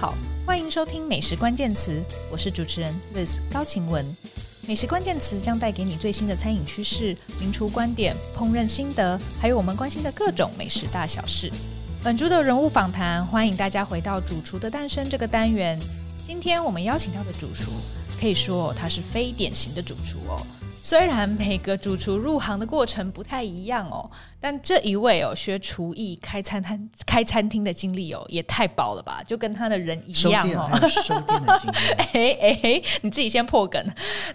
好，欢迎收听美食关键词，我是主持人 Liz 高晴雯。美食关键词将带给你最新的餐饮趋势、名厨观点、烹饪心得，还有我们关心的各种美食大小事。本周的人物访谈，欢迎大家回到《主厨的诞生》这个单元。今天我们邀请到的主厨，可以说他是非典型的主厨哦。虽然每个主厨入行的过程不太一样哦，但这一位哦学厨艺开餐厅开餐厅的经历哦也太薄了吧，就跟他的人一样哦。收店的经历，哎哎，你自己先破梗，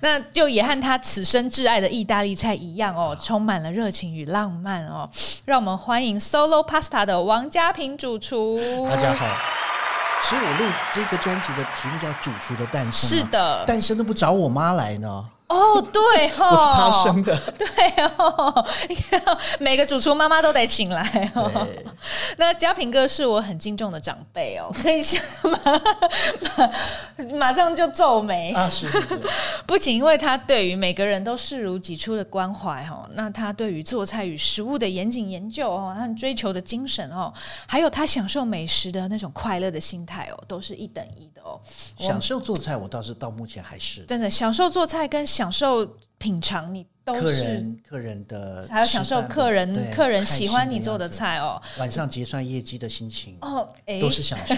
那就也和他此生挚爱的意大利菜一样哦，充满了热情与浪漫哦。让我们欢迎 Solo Pasta 的王家平主厨。大家好，所以我录这个专辑的题目叫《主厨的诞生》，是的，诞生都不找我妈来呢。哦，对哦，我是他生的，对哦，每个主厨妈妈都得请来哦。那嘉平哥是我很敬重的长辈哦，可以马马马上就皱眉。啊，是是是，不仅因为他对于每个人都视如己出的关怀哦，那他对于做菜与食物的严谨研究哦，他追求的精神哦，还有他享受美食的那种快乐的心态哦，都是一等一的哦。享受做菜，我倒是到目前还是。真的享受做菜跟享。享受品尝，你都是客人客人的，还要享受客人客人喜欢你做的菜哦。晚上结算业绩的心情哦，哎，都是享受。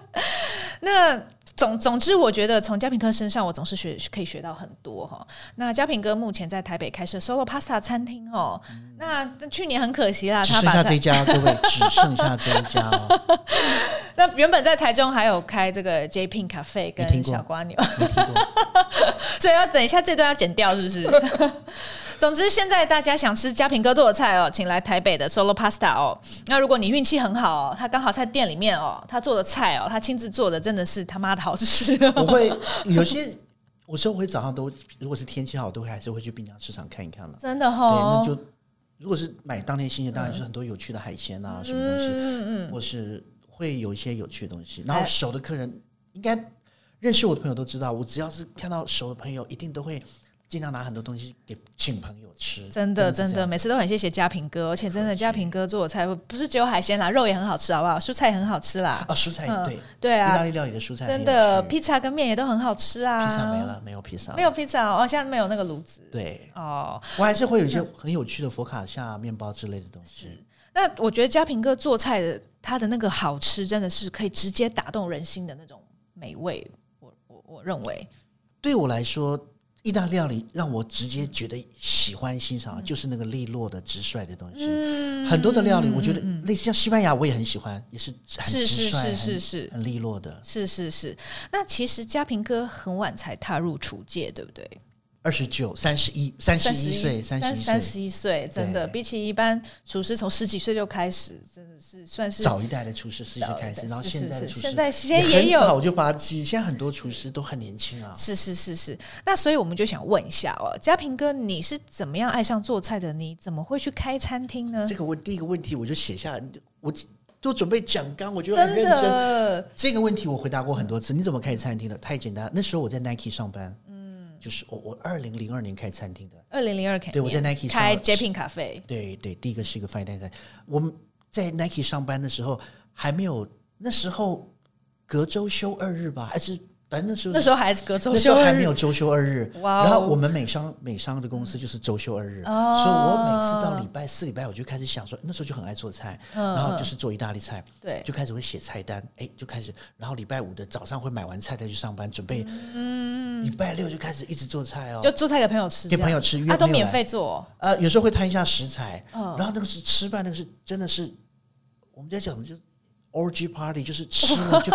那总总之，我觉得从嘉平哥身上，我总是学可以学到很多哈。那嘉平哥目前在台北开设 Solo Pasta 餐厅哦。嗯、那去年很可惜啦，只剩下这一家，各位 只剩下这一家哦。那原本在台中还有开这个 J Pink Cafe 跟小瓜牛，所以要等一下这段要剪掉，是不是？总之，现在大家想吃嘉平哥做的菜哦，请来台北的 Solo Pasta 哦。那如果你运气很好哦，他刚好在店里面哦，他做的菜哦，他亲自做的真的是他妈的好吃。我会有些，我会早上都，如果是天气好，都会还是会去滨江市场看一看了。真的哈、哦，对，那就如果是买当天新鲜，当然是很多有趣的海鲜啊，嗯、什么东西，嗯嗯，或是会有一些有趣的东西。然后熟的客人应该认识我的朋友都知道，我只要是看到熟的朋友，一定都会。尽量拿很多东西给请朋友吃，真的真的，每次都很谢谢嘉平哥，而且真的嘉平哥做的菜不是只有海鲜啦，肉也很好吃，好不好？蔬菜也很好吃啦，啊，蔬菜对对啊，意大利料理的蔬菜真的，披萨跟面也都很好吃啊。披萨没了，没有披萨，没有披萨哦，现在没有那个炉子。对哦，我还是会有一些很有趣的佛卡夏面包之类的东西。那我觉得嘉平哥做菜的他的那个好吃，真的是可以直接打动人心的那种美味。我我我认为，对我来说。意大利料理让我直接觉得喜欢欣赏，就是那个利落的直率的东西。嗯、很多的料理，我觉得类似像西班牙，我也很喜欢，也是很直率、是是是是是很利落的。是是是。那其实嘉平哥很晚才踏入厨界，对不对？二十九、三十一、三十一岁、三十三十一岁，真的比起一般厨师从十几岁就开始，真的是算是早一代的厨师十几岁开始，然后现在的厨师现在现在也有早就发迹，现在很多厨师都很年轻啊。是是是是，那所以我们就想问一下哦，嘉平哥，你是怎么样爱上做菜的？你怎么会去开餐厅呢？这个问第一个问题我就写下来，我就准备讲纲，我觉得很认真。的这个问题我回答过很多次。你怎么开餐厅的？太简单，那时候我在 Nike 上班。就是我，我二零零二年开餐厅的。二零零二开，对，我在 Nike 开 Japin Cafe。对对，第一个是一个 fine dining。我们在 Nike 上班的时候还没有，那时候隔周休二日吧，还是？反正那时候，那时候还是隔周休，那时候还没有周休二日。哇哦！然后我们美商美商的公司就是周休二日，哦、所以我每次到礼拜四、礼拜五就开始想说，那时候就很爱做菜，嗯、然后就是做意大利菜，对，就开始会写菜单，哎，就开始，然后礼拜五的早上会买完菜再去上班，准备，嗯，礼拜六就开始一直做菜哦，就做菜给朋友吃，给朋友吃，他、啊、都免费做，呃，有时候会摊一下食材，嗯、然后那个是吃饭，那个是真的是我们在讲的就。Orgy party 就是吃了就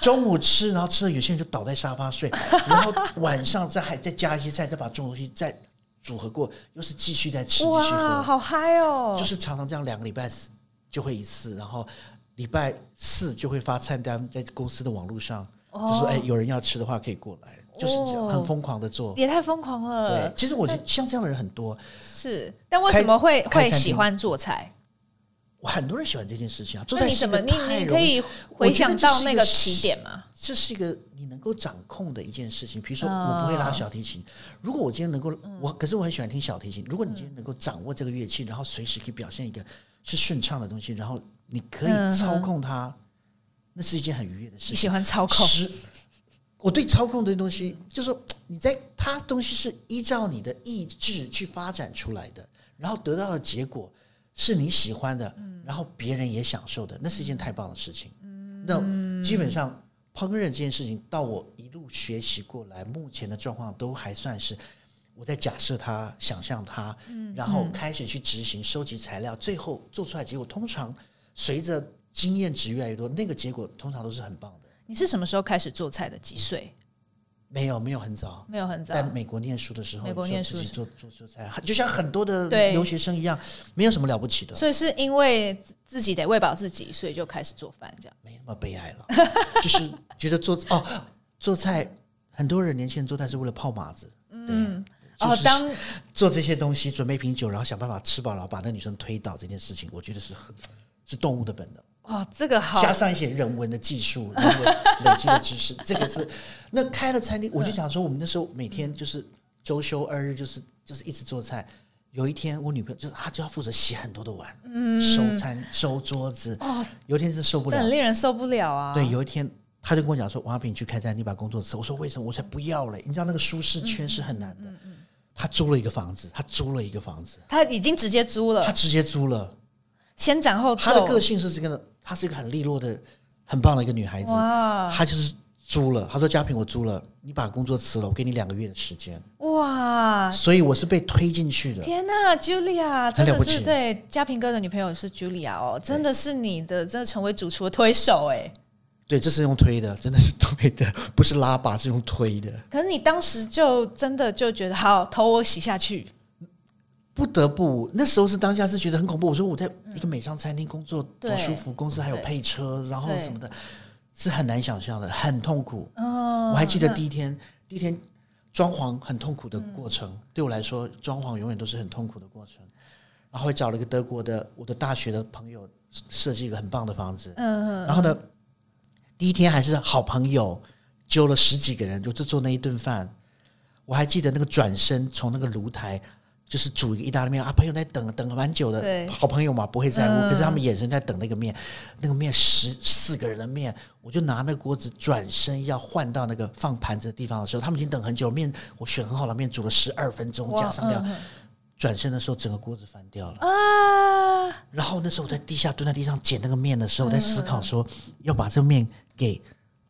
中午吃，然后吃了有些人就倒在沙发睡，然后晚上再还再加一些菜，再把这种东西再组合过，又是继续再吃继续喝，好嗨哦！就是常常这样两个礼拜就会一次，然后礼拜四就会发菜单在公司的网络上，哦、就说哎有人要吃的话可以过来，就是这样很疯狂的做，也太疯狂了。对，其实我觉得像这样的人很多，是，但为什么会会喜欢做菜？很多人喜欢这件事情啊！那你怎么你你可以回想到那个起点吗？这是一个你能够掌控的一件事情。比如说，我不会拉小提琴，如果我今天能够，我可是我很喜欢听小提琴。如果你今天能够掌握这个乐器，然后随时可以表现一个是顺畅的东西，然后你可以操控它，那是一件很愉悦的事情。你喜欢操控？我对操控的东西，就是说你在它东西是依照你的意志去发展出来的，然后得到的结果是你喜欢的，然后别人也享受的，那是一件太棒的事情。那基本上烹饪这件事情，到我一路学习过来，目前的状况都还算是。我在假设它，想象他，然后开始去执行，收集材料，最后做出来结果，通常随着经验值越来越多，那个结果通常都是很棒的。你是什么时候开始做菜的？几岁？没有，没有很早，没有很早。在美国念书的时候，美国念书自己做做做菜，就像很多的留学生一样，没有什么了不起的。所以是因为自己得喂饱自己，所以就开始做饭，这样没那么悲哀了。就是觉得做哦，做菜，很多人年轻人做菜是为了泡马子，嗯。哦，当做这些东西，准备瓶酒，然后想办法吃饱了，然后把那女生推倒这件事情，我觉得是很是动物的本能。哦，这个好，加上一些人文的技术，人文累积的知识，这个是那开了餐厅，我就想说，我们那时候每天就是周休二日，就是就是一直做菜。有一天，我女朋友就是她就要负责洗很多的碗，嗯，收餐收桌子。哦，有一天是受不了，很令人受不了啊。对，有一天。她就跟我讲说：“王亚平，你去开餐厅，你把工作辞。”我说：“为什么？我才不要嘞！你知道那个舒适圈是很难的。嗯嗯嗯”他租了一个房子，他租了一个房子，他已经直接租了，他直接租了，先斩后奏。他的个性是这个，他是一个很利落的、很棒的一个女孩子。哇！他就是租了，她说：“佳平，我租了，你把工作辞了，我给你两个月的时间。”哇！所以我是被推进去的。天哪，Julia，真的是对佳平哥的女朋友是 Julia 哦，真的是你的，真的成为主厨的推手哎。对，这是用推的，真的是推的，不是拉把，是用推的。可是你当时就真的就觉得，好，头我洗下去，不得不。那时候是当下是觉得很恐怖。我说我在一个美商餐厅工作多舒服，公司还有配车，然后什么的，是很难想象的，很痛苦。哦，我还记得第一天，第一天装潢很痛苦的过程，对我来说，装潢永远都是很痛苦的过程。然后会找了一个德国的我的大学的朋友设计一个很棒的房子，嗯，然后呢。第一天还是好朋友，揪了十几个人，就就做那一顿饭。我还记得那个转身从那个炉台，就是煮一个意大利面啊，朋友在等等了蛮久的，好朋友嘛不会在乎，嗯、可是他们眼神在等那个面，那个面十四个人的面，我就拿那个锅子转身要换到那个放盘子的地方的时候，他们已经等很久，面我选很好的面，煮了十二分钟，加上料。嗯转身的时候，整个锅子翻掉了啊！然后那时候我在地下蹲在地上捡那个面的时候，我在思考说要把这个面给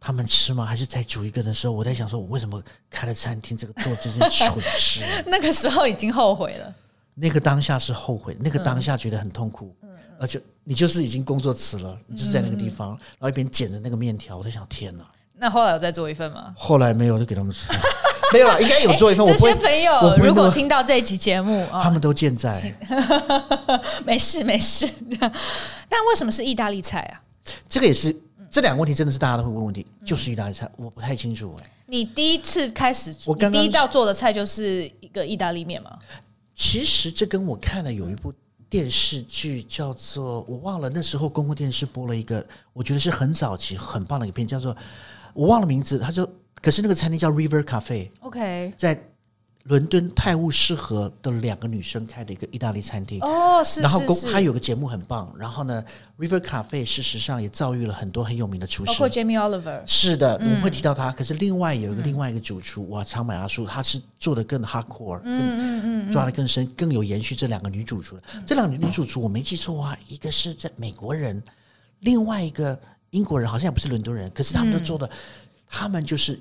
他们吃吗？还是再煮一个的时候，我在想说，我为什么开了餐厅，这个做这件蠢事？那个时候已经后悔了。那个当下是后悔，那个当下觉得很痛苦，嗯而且你就是已经工作辞了，你就是在那个地方，然后一边捡着那个面条，我在想，天哪！那后来有再做一份吗？后来没有，就给他们吃。没有了，应该有做一份。这些朋友如果听到这一集节目，他们都健在。没事没事。但为什么是意大利菜啊？这个也是这两个问题，真的是大家都会问问题。就是意大利菜，我不太清楚哎。你第一次开始，我刚第一道做的菜就是一个意大利面吗？其实这跟我看了有一部电视剧，叫做我忘了，那时候公共电视播了一个，我觉得是很早期很棒的一个片，叫做我忘了名字，他就。可是那个餐厅叫 River Cafe，OK，在伦敦泰晤士河的两个女生开的一个意大利餐厅哦，是。然后公他有个节目很棒，然后呢，River Cafe 事实上也遭遇了很多很有名的厨师，包括 Jamie Oliver。是的，我们会提到他。可是另外有一个另外一个主厨，哇，长满阿叔，他是做的更 hardcore，嗯嗯嗯，抓的更深，更有延续这两个女主厨。这两个女主厨我没记错的话，一个是在美国人，另外一个英国人，好像也不是伦敦人，可是他们都做的，他们就是。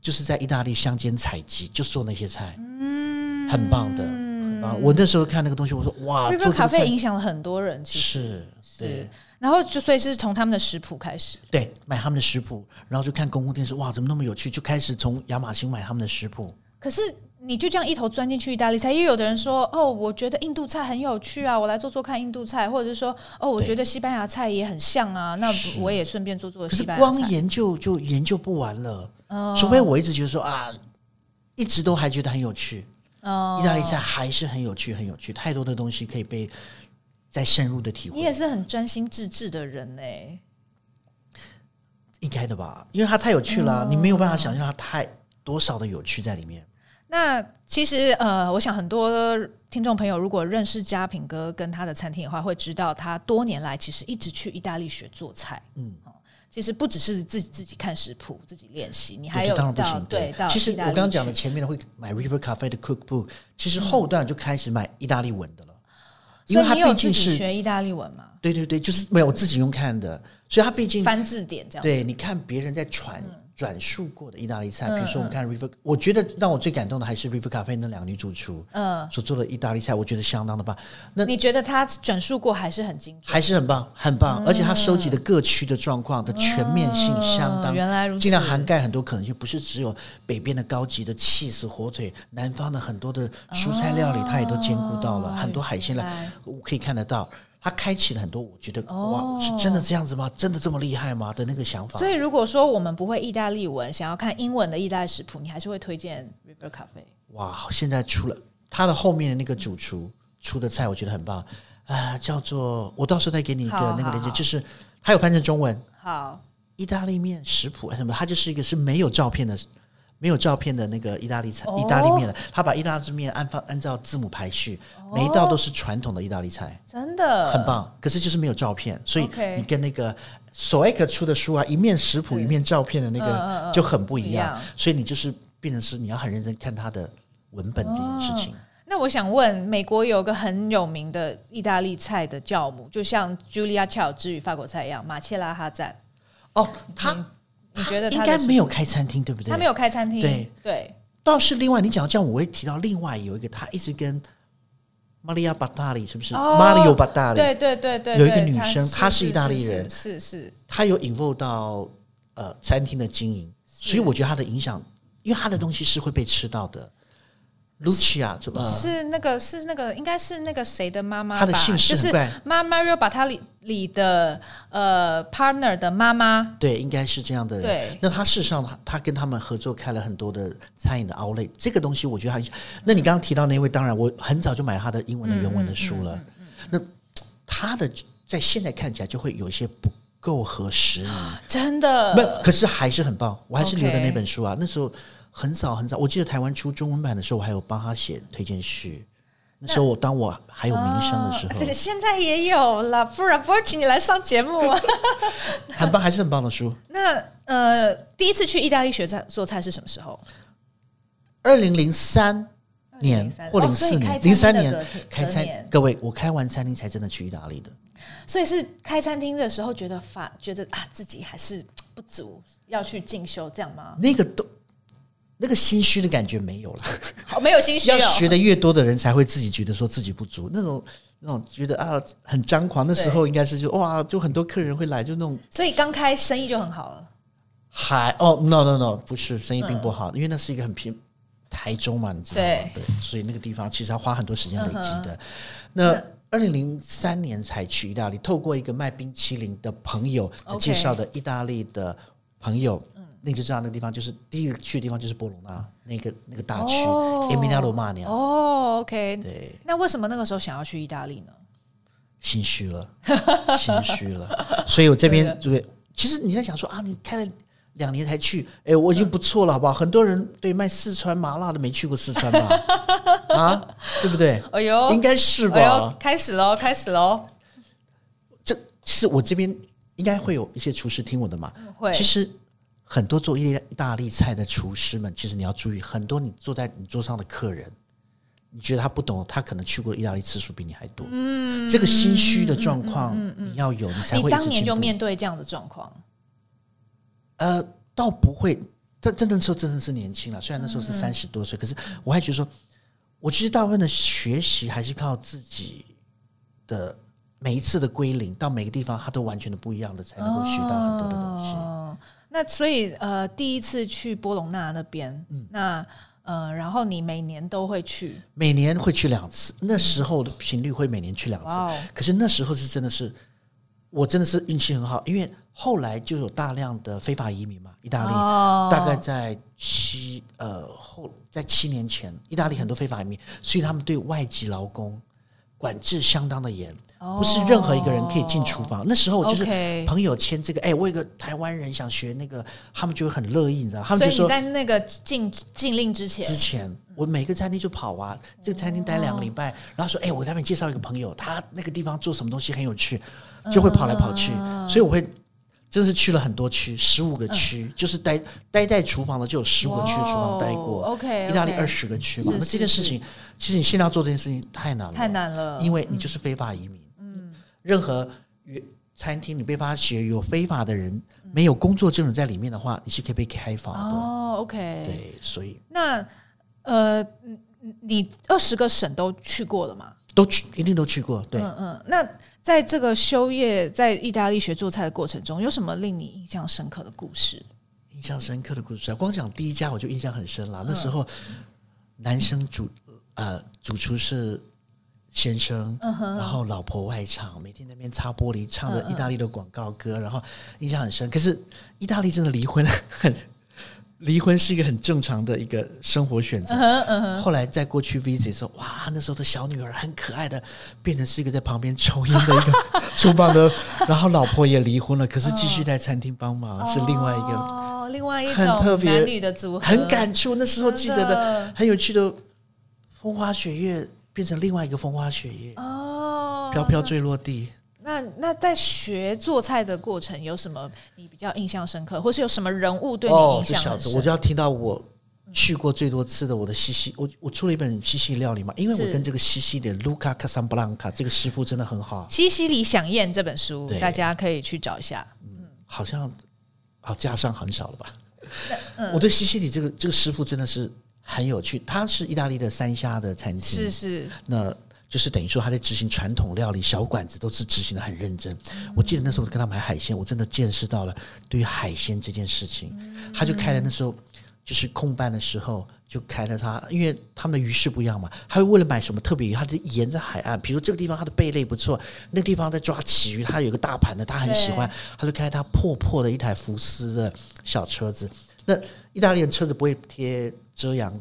就是在意大利乡间采集，就做那些菜，嗯，很棒的，很棒。我那时候看那个东西，我说哇，做咖啡影响了很多人，其实是，对是。然后就所以是从他们的食谱开始，对，买他们的食谱，然后就看公共电视，哇，怎么那么有趣？就开始从亚马逊买他们的食谱。可是你就这样一头钻进去意大利菜，因为有的人说，哦，我觉得印度菜很有趣啊，我来做做看印度菜，或者是说，哦，我觉得西班牙菜也很像啊，那我也顺便做做西班牙菜。可是光研究就研究不完了。除非我一直觉得说啊，一直都还觉得很有趣。哦意大利菜还是很有趣，很有趣，太多的东西可以被再深入的体会。你也是很专心致志的人呢？应该的吧？因为它太有趣了，你没有办法想象它太多少的有趣在里面。那其实呃，我想很多听众朋友如果认识嘉平哥跟他的餐厅的话，会知道他多年来其实一直去意大利学做菜。嗯。其实不只是自己自己看食谱、自己练习，你还有当然不行。对，对其实我刚刚讲的前面的会买 River Cafe 的 Cookbook，其实后段就开始买意大利文的了，嗯、因为他毕竟是学意大利文嘛。对对对，就是没有我自己用看的，所以他毕竟翻字典这样。对，你看别人在传。嗯转述过的意大利菜，比如说我们看 River，、我觉得让我最感动的还是 River Cafe 那两个女主厨，嗯，所做的意大利菜，我觉得相当的棒。那你觉得她转述过还是很精准，还是很棒，很棒，嗯、而且她收集的各区的状况的全面性相当，嗯、原来如此，尽量涵盖很多可能性，不是只有北边的高级的 cheese 火腿，南方的很多的蔬菜料理，她也都兼顾到了，哦、很多海鲜来，我可以看得到。他开启了很多，我觉得、哦、哇，是真的这样子吗？真的这么厉害吗？的那个想法。所以，如果说我们不会意大利文，想要看英文的意大利食谱，你还是会推荐 River Cafe。哇，现在出了他的后面的那个主厨出的菜，我觉得很棒啊，叫做我到时候再给你一个那个链接，就是他有翻成中文。好，意大利面食谱什么，他就是一个是没有照片的。没有照片的那个意大利菜，意大利面的，他把意大利面按放按照字母排序，每一道都是传统的意大利菜，真的很棒。可是就是没有照片，所以你跟那个索埃克出的书啊，一面食谱一面照片的那个就很不一样。所以你就是变成是你要很认真看他的文本这件事情。那我想问，美国有个很有名的意大利菜的教母，就像 Julia Child 之于法国菜一样，马切拉哈赞。哦，他。你觉得他应该没有开餐厅，对不对？他没有开餐厅，对对。倒是另外，你讲到这样，我会提到另外有一个，他一直跟玛利亚巴达里，是不是？玛利亚巴达里，对对对对，有一个女生，她是意大利人，是是。她有 involve 到呃餐厅的经营，所以我觉得她的影响，因为她的东西是会被吃到的。Lucia 怎么？是那个是那个应该是那个谁的妈妈吧？她的姓氏就是妈妈 Mario Batali 里的呃 partner 的妈妈。对，应该是这样的人。对，那他事实上他他跟他们合作开了很多的餐饮的 outlet，这个东西我觉得还。那你刚刚提到那位，当然我很早就买他的英文的原文的书了。嗯嗯嗯嗯、那他的在现在看起来就会有一些不够合时宜，真的。不，可是还是很棒，我还是留的那本书啊。那时候。很早很早，我记得台湾出中文版的时候，我还有帮他写推荐序。那，那时候我当我还有名声的时候，哦，现在也有了，不然不会请你来上节目。很棒，还是很棒的书。那呃，第一次去意大利学菜做菜是什么时候？二零零三年或零四年，零三年开餐。各位，我开完餐厅才真的去意大利的。所以是开餐厅的时候觉得发觉得啊自己还是不足，要去进修这样吗？那个都。那个心虚的感觉没有了，好，没有心虚。要学的越多的人才会自己觉得说自己不足，那种那种觉得啊很张狂的时候，应该是就哇，就很多客人会来，就那种。所以刚开生意就很好了。还哦，no no no，不是生意并不好，嗯、因为那是一个很平台中嘛，你知道吗？对，对，所以那个地方其实要花很多时间累积的。嗯、那二零零三年才去意大利，透过一个卖冰淇淋的朋友介绍的意大利的朋友。Okay 你就知道那个地方就是第一个去的地方，就是波隆纳那个那个大区，Emilia Romagna。哦，OK，对。那为什么那个时候想要去意大利呢？心虚了，心虚了。所以我这边这个，其实你在想说啊，你开了两年才去，哎，我已经不错了，好不好？很多人对卖四川麻辣的没去过四川吧？啊，对不对？哎呦，应该是吧？哎，开始喽，开始喽。这是我这边应该会有一些厨师听我的嘛？会。其实。很多做意大利菜的厨师们，其实你要注意，很多你坐在你桌上的客人，你觉得他不懂，他可能去过意大利次数比你还多。嗯，这个心虚的状况你要有，你才会。你当年就面对这样的状况？呃，倒不会，真真的说真的是年轻了，虽然那时候是三十多岁，可是我还觉得说，我其实大部分的学习还是靠自己的每一次的归零，到每个地方它都完全的不一样的，才能够学到很多的东西。那所以呃，第一次去波隆纳那边，嗯，那呃，然后你每年都会去，每年会去两次。那时候的频率会每年去两次，嗯、可是那时候是真的是，我真的是运气很好，因为后来就有大量的非法移民嘛，意大利、哦、大概在七呃后在七年前，意大利很多非法移民，所以他们对外籍劳工管制相当的严。不是任何一个人可以进厨房。那时候就是朋友签这个，哎，我有个台湾人想学那个，他们就会很乐意，你知道？他们就说在那个禁禁令之前，之前我每个餐厅就跑啊，这个餐厅待两个礼拜，然后说，哎，我给他们介绍一个朋友，他那个地方做什么东西很有趣，就会跑来跑去。所以我会真是去了很多区，十五个区，嗯、就是待待在厨房的就有十五个区厨房待过。OK，意大利二十个区嘛，那这件事情，其实你现在要做这件事情太难了，太难了，因为你就是非法移民。嗯，任何餐厅你被发觉有非法的人，嗯、没有工作证人在里面的话，你是可以被开罚的。哦，OK，对，所以那呃，你二十个省都去过了吗？都去，一定都去过。对，嗯嗯，那。在这个修业在意大利学做菜的过程中，有什么令你印象深刻的故事？印象深刻的故事啊，光讲第一家我就印象很深了。嗯、那时候男生主呃主厨是先生，嗯、然后老婆外场，每天在那边擦玻璃，唱着意大利的广告歌，然后印象很深。可是意大利真的离婚很。离婚是一个很正常的一个生活选择。Uh huh, uh huh. 后来在过去 visit 说，哇，那时候的小女儿很可爱的，变成是一个在旁边抽烟的一个 厨房的，然后老婆也离婚了，可是继续在餐厅帮忙，uh 是另外一个哦，另外一种很特别男女的组合，很感触。那时候记得的很有趣的风花雪月变成另外一个风花雪月哦，飘飘坠落地。那那在学做菜的过程有什么你比较印象深刻，或是有什么人物对你印象深刻？哦，这小子，我就要听到我去过最多次的我的西西，我我出了一本西西料理嘛，因为我跟这个西西的卢卡卡桑布朗卡这个师傅真的很好。西西里想宴这本书，大家可以去找一下。嗯，好像好加上很少了吧？嗯，我对西西里这个这个师傅真的是很有趣，他是意大利的三峡的餐厅，是是那。就是等于说他在执行传统料理，小馆子都是执行的很认真。我记得那时候跟他买海鲜，我真的见识到了对于海鲜这件事情。他就开了那时候就是空班的时候就开了他，因为他们的鱼市不一样嘛，他会为了买什么特别鱼，他就沿着海岸，比如这个地方他的贝类不错，那个地方在抓旗鱼，他有个大盘的，他很喜欢，他就开他破破的一台福斯的小车子。那意大利人车子不会贴遮阳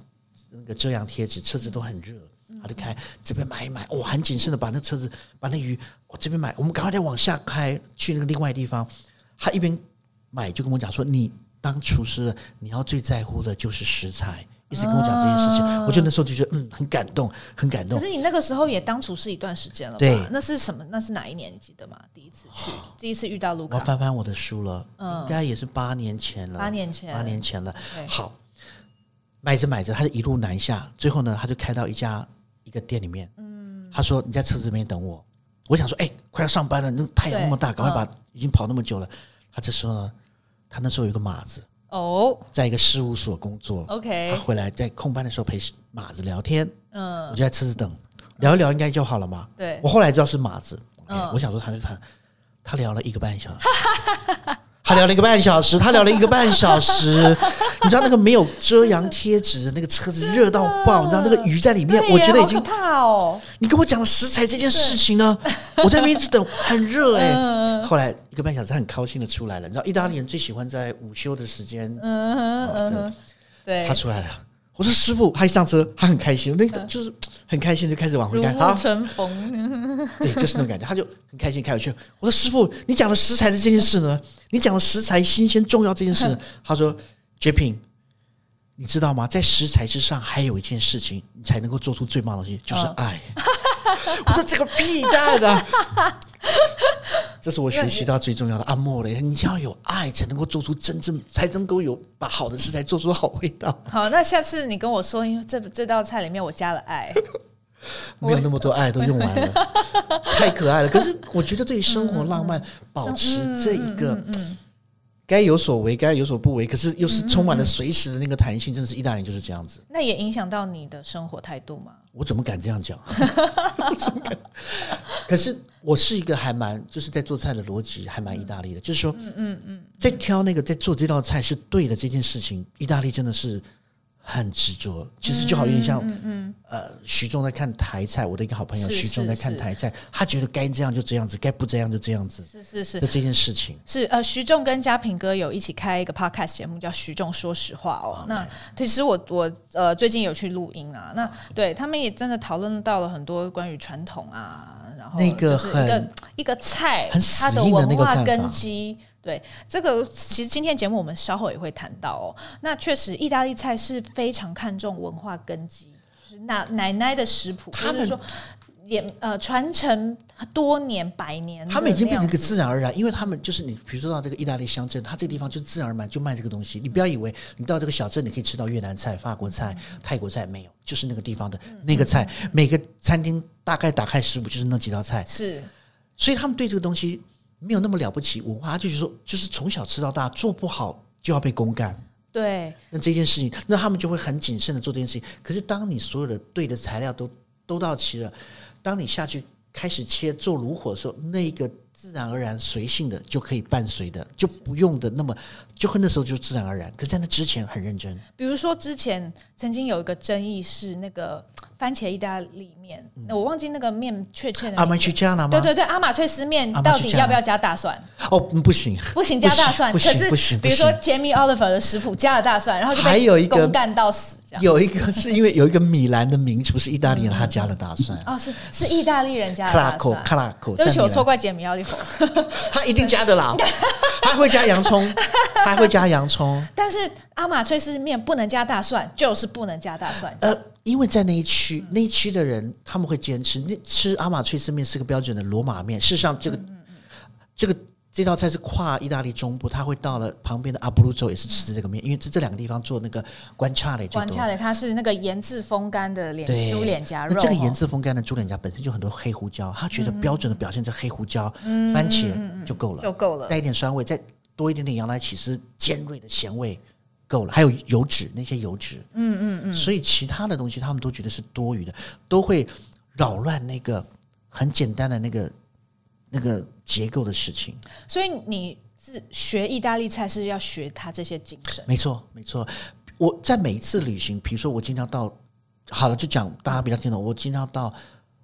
那个遮阳贴纸，车子都很热。他就开这边买一买，我，很谨慎的把那车子把那鱼，我这边买，我们赶快再往下开去那个另外地方。他一边买就跟我讲说：“你当厨师，你要最在乎的就是食材。”一直跟我讲这件事情，我就那时候就觉得嗯，很感动，很感动。可是你那个时候也当厨师一段时间了吧？对，那是什么？那是哪一年？你记得吗？第一次去，第一次遇到卢卡。我翻翻我的书了，应该也是八年前了。八年前，八年前了。好，买着买着，他就一路南下，最后呢，他就开到一家。一个店里面，嗯，他说你在车子里面等我。我想说，哎，快要上班了，那太阳那么大，赶快把已经跑那么久了。他这时候呢，他那时候有一个马子哦，在一个事务所工作。OK，他回来在空班的时候陪马子聊天。嗯，我就在车子等，聊一聊应该就好了嘛。对，我后来知道是马子。嗯，我想说他在谈，他聊了一个半小时。他聊了一个半小时，他聊了一个半小时。你知道那个没有遮阳贴纸的那个车子热到爆，你知道那个鱼在里面，我觉得已经可怕哦。你跟我讲的食材这件事情呢，我在那边一直等，很热哎。后来一个半小时，他很高兴的出来了。你知道意大利人最喜欢在午休的时间，嗯嗯，对，他出来了。我说师傅，他一上车，他很开心，那个就是很开心，就开始往回开。如春风，对，就是那种感觉，他就很开心开回去。我说师傅，你讲的食材的这件事呢？你讲的食材新鲜重要这件事呢，他说，Jepping，你知道吗？在食材之上还有一件事情，你才能够做出最棒的东西，就是爱。我说这个屁蛋啊！这是我学习到最重要的阿莫雷，你要有爱才能够做出真正，才能够有把好的食材做出好味道。好，那下次你跟我说，因为这这道菜里面我加了爱，没有那么多爱都用完了，太可爱了。可是我觉得对于生活浪漫，保持这一个。该有所为，该有所不为，可是又是充满了随时的那个弹性，真的是意大利人就是这样子。那也影响到你的生活态度吗？我怎么敢这样讲？可是我是一个还蛮就是在做菜的逻辑还蛮意大利的，就是说，嗯嗯嗯，在挑那个在做这道菜是对的这件事情，意大利真的是。很执着，其实就好有点像，嗯嗯，呃，徐仲在看台菜，我的一个好朋友徐仲在看台菜，他觉得该这样就这样子，该不这样就这样子，是是是的这件事情。是呃，徐仲跟嘉平哥有一起开一个 podcast 节目，叫徐仲说实话哦。那其实我我呃最近有去录音啊，那对他们也真的讨论到了很多关于传统啊，然后那个很一个菜很它的文化根基。对这个，其实今天节目我们稍后也会谈到哦。那确实，意大利菜是非常看重文化根基，就是那奶奶的食谱，他们说也呃传承多年百年，他们已经变成一个自然而然，因为他们就是你，比如说到这个意大利乡镇，它这个地方就自然而然就卖这个东西。你不要以为你到这个小镇你可以吃到越南菜、法国菜、泰国菜，没有，就是那个地方的那个菜。每个餐厅大概打开食谱就是那几道菜，是，所以他们对这个东西没有那么了不起文化，就是说就是从小吃到大，做不好就要被公干。对，那这件事情，那他们就会很谨慎的做这件事情。可是当你所有的对的材料都都到齐了，当你下去。开始切做炉火的时候，那个自然而然随性的就可以伴随的，就不用的那么，就会那时候就自然而然。可是在那之前很认真。比如说之前曾经有一个争议是那个番茄意大利面，那、嗯、我忘记那个面确切的。阿玛奇加拿吗？对对对，阿玛翠丝面到底要不要加大蒜？哦，不行，不行加大蒜。不行，可是不行。比如说杰米奥利弗的食谱加了大蒜，然后就还有一个公干到死。有一个是因为有一个米兰的名厨是意大利人，他加了大蒜。哦，是是意大利人加的大蒜。卡拉口，对不起，我错怪杰米奥利弗。他一定加的啦，他会加洋葱，他会加洋葱。但是阿玛脆丝面不能加大蒜，就是不能加大蒜。呃，因为在那一区，那一区的人他们会坚持，那吃阿玛脆丝面是个标准的罗马面。事实上，这个这个。这道菜是跨意大利中部，他会到了旁边的阿布鲁州也是吃这个面，因为这这两个地方做那个关恰雷最多。关恰的它是那个盐渍风干的脸猪脸颊肉。那这个盐渍风干的猪脸颊本身就很多黑胡椒，他觉得标准的表现在黑胡椒、嗯、番茄就够了，就够了，带一点酸味，再多一点点羊奶起司尖锐的咸味够了，还有油脂那些油脂，嗯嗯嗯，所以其他的东西他们都觉得是多余的，都会扰乱那个很简单的那个。那个结构的事情，所以你是学意大利菜是要学他这些精神。没错，没错。我在每一次旅行，比如说我经常到，好了，就讲大家比较听懂。我经常到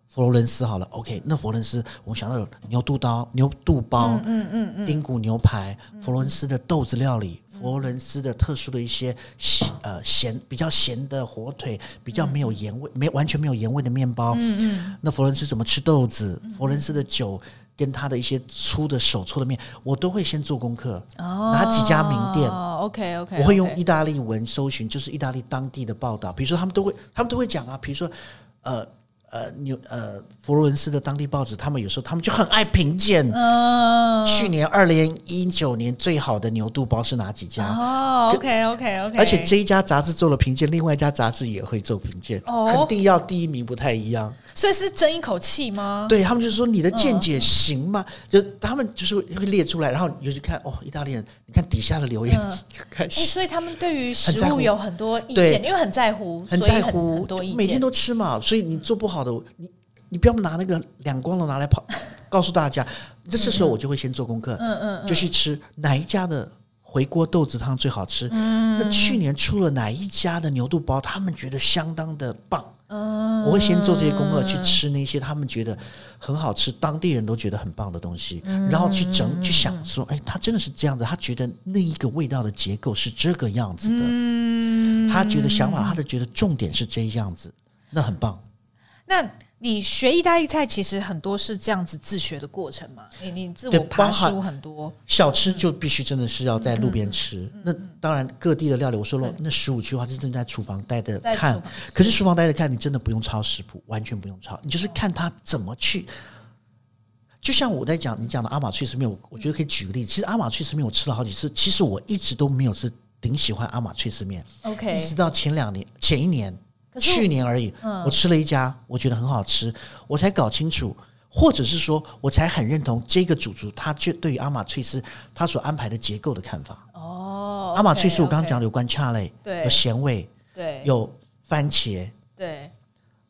佛罗伦斯，好了，OK。那佛罗伦斯，我们想到有牛肚刀、牛肚包，嗯嗯嗯，嗯，丁骨牛排，佛罗伦斯的豆子料理，佛罗伦斯的特殊的一些咸呃咸比较咸的火腿，比较没有盐味、没完全没有盐味的面包，嗯嗯。那佛罗伦斯怎么吃豆子？佛罗伦斯的酒。跟他的一些粗的手搓的面，我都会先做功课，哦、哪几家名店？OK OK，我会用意大利文搜寻，就是意大利当地的报道，比如说他们都会，他们都会讲啊，比如说，呃。呃，牛呃，佛罗伦斯的当地报纸，他们有时候他们就很爱评鉴。哦，去年二零一九年最好的牛肚包是哪几家？哦，OK OK OK。而且这一家杂志做了评鉴，另外一家杂志也会做评鉴，哦，肯定要第一名不太一样。所以是争一口气吗？对，他们就是说你的见解行吗？嗯、就他们就是会列出来，然后你就去看哦，意大利人，你看底下的留言，嗯。欸，所以他们对于食物有很多意见，因为很在乎，很在乎，很多意见，每天都吃嘛，所以你做不好的。你你不要拿那个两光的拿来跑，告诉大家，这这时候我就会先做功课，嗯嗯，就去吃哪一家的回锅豆子汤最好吃，嗯，那去年出了哪一家的牛肚包，他们觉得相当的棒，嗯，我会先做这些功课，去吃那些他们觉得很好吃，当地人都觉得很棒的东西，然后去整去想说，哎，他真的是这样子，他觉得那一个味道的结构是这个样子的，嗯，他觉得想法，他的觉得重点是这样子，那很棒。那你学意大利菜，其实很多是这样子自学的过程嘛？你你自我爬书很多，小吃就必须真的是要在路边吃。嗯、那当然各地的料理，我说了，那十五区的话是正在厨房待着看。可是厨房待着看，你真的不用抄食谱，完全不用抄，你就是看他怎么去。就像我在讲你讲的阿玛翠丝面，我我觉得可以举个例子。其实阿玛翠丝面我吃了好几次，其实我一直都没有是顶喜欢阿玛翠丝面。OK，一直到前两年，前一年。去年而已，嗯，我吃了一家，我觉得很好吃，我才搞清楚，或者是说我才很认同这个主厨他就对于阿玛翠丝他所安排的结构的看法。哦，阿玛翠丝我刚刚讲的有关恰类，对，有咸味，对，有番茄，对，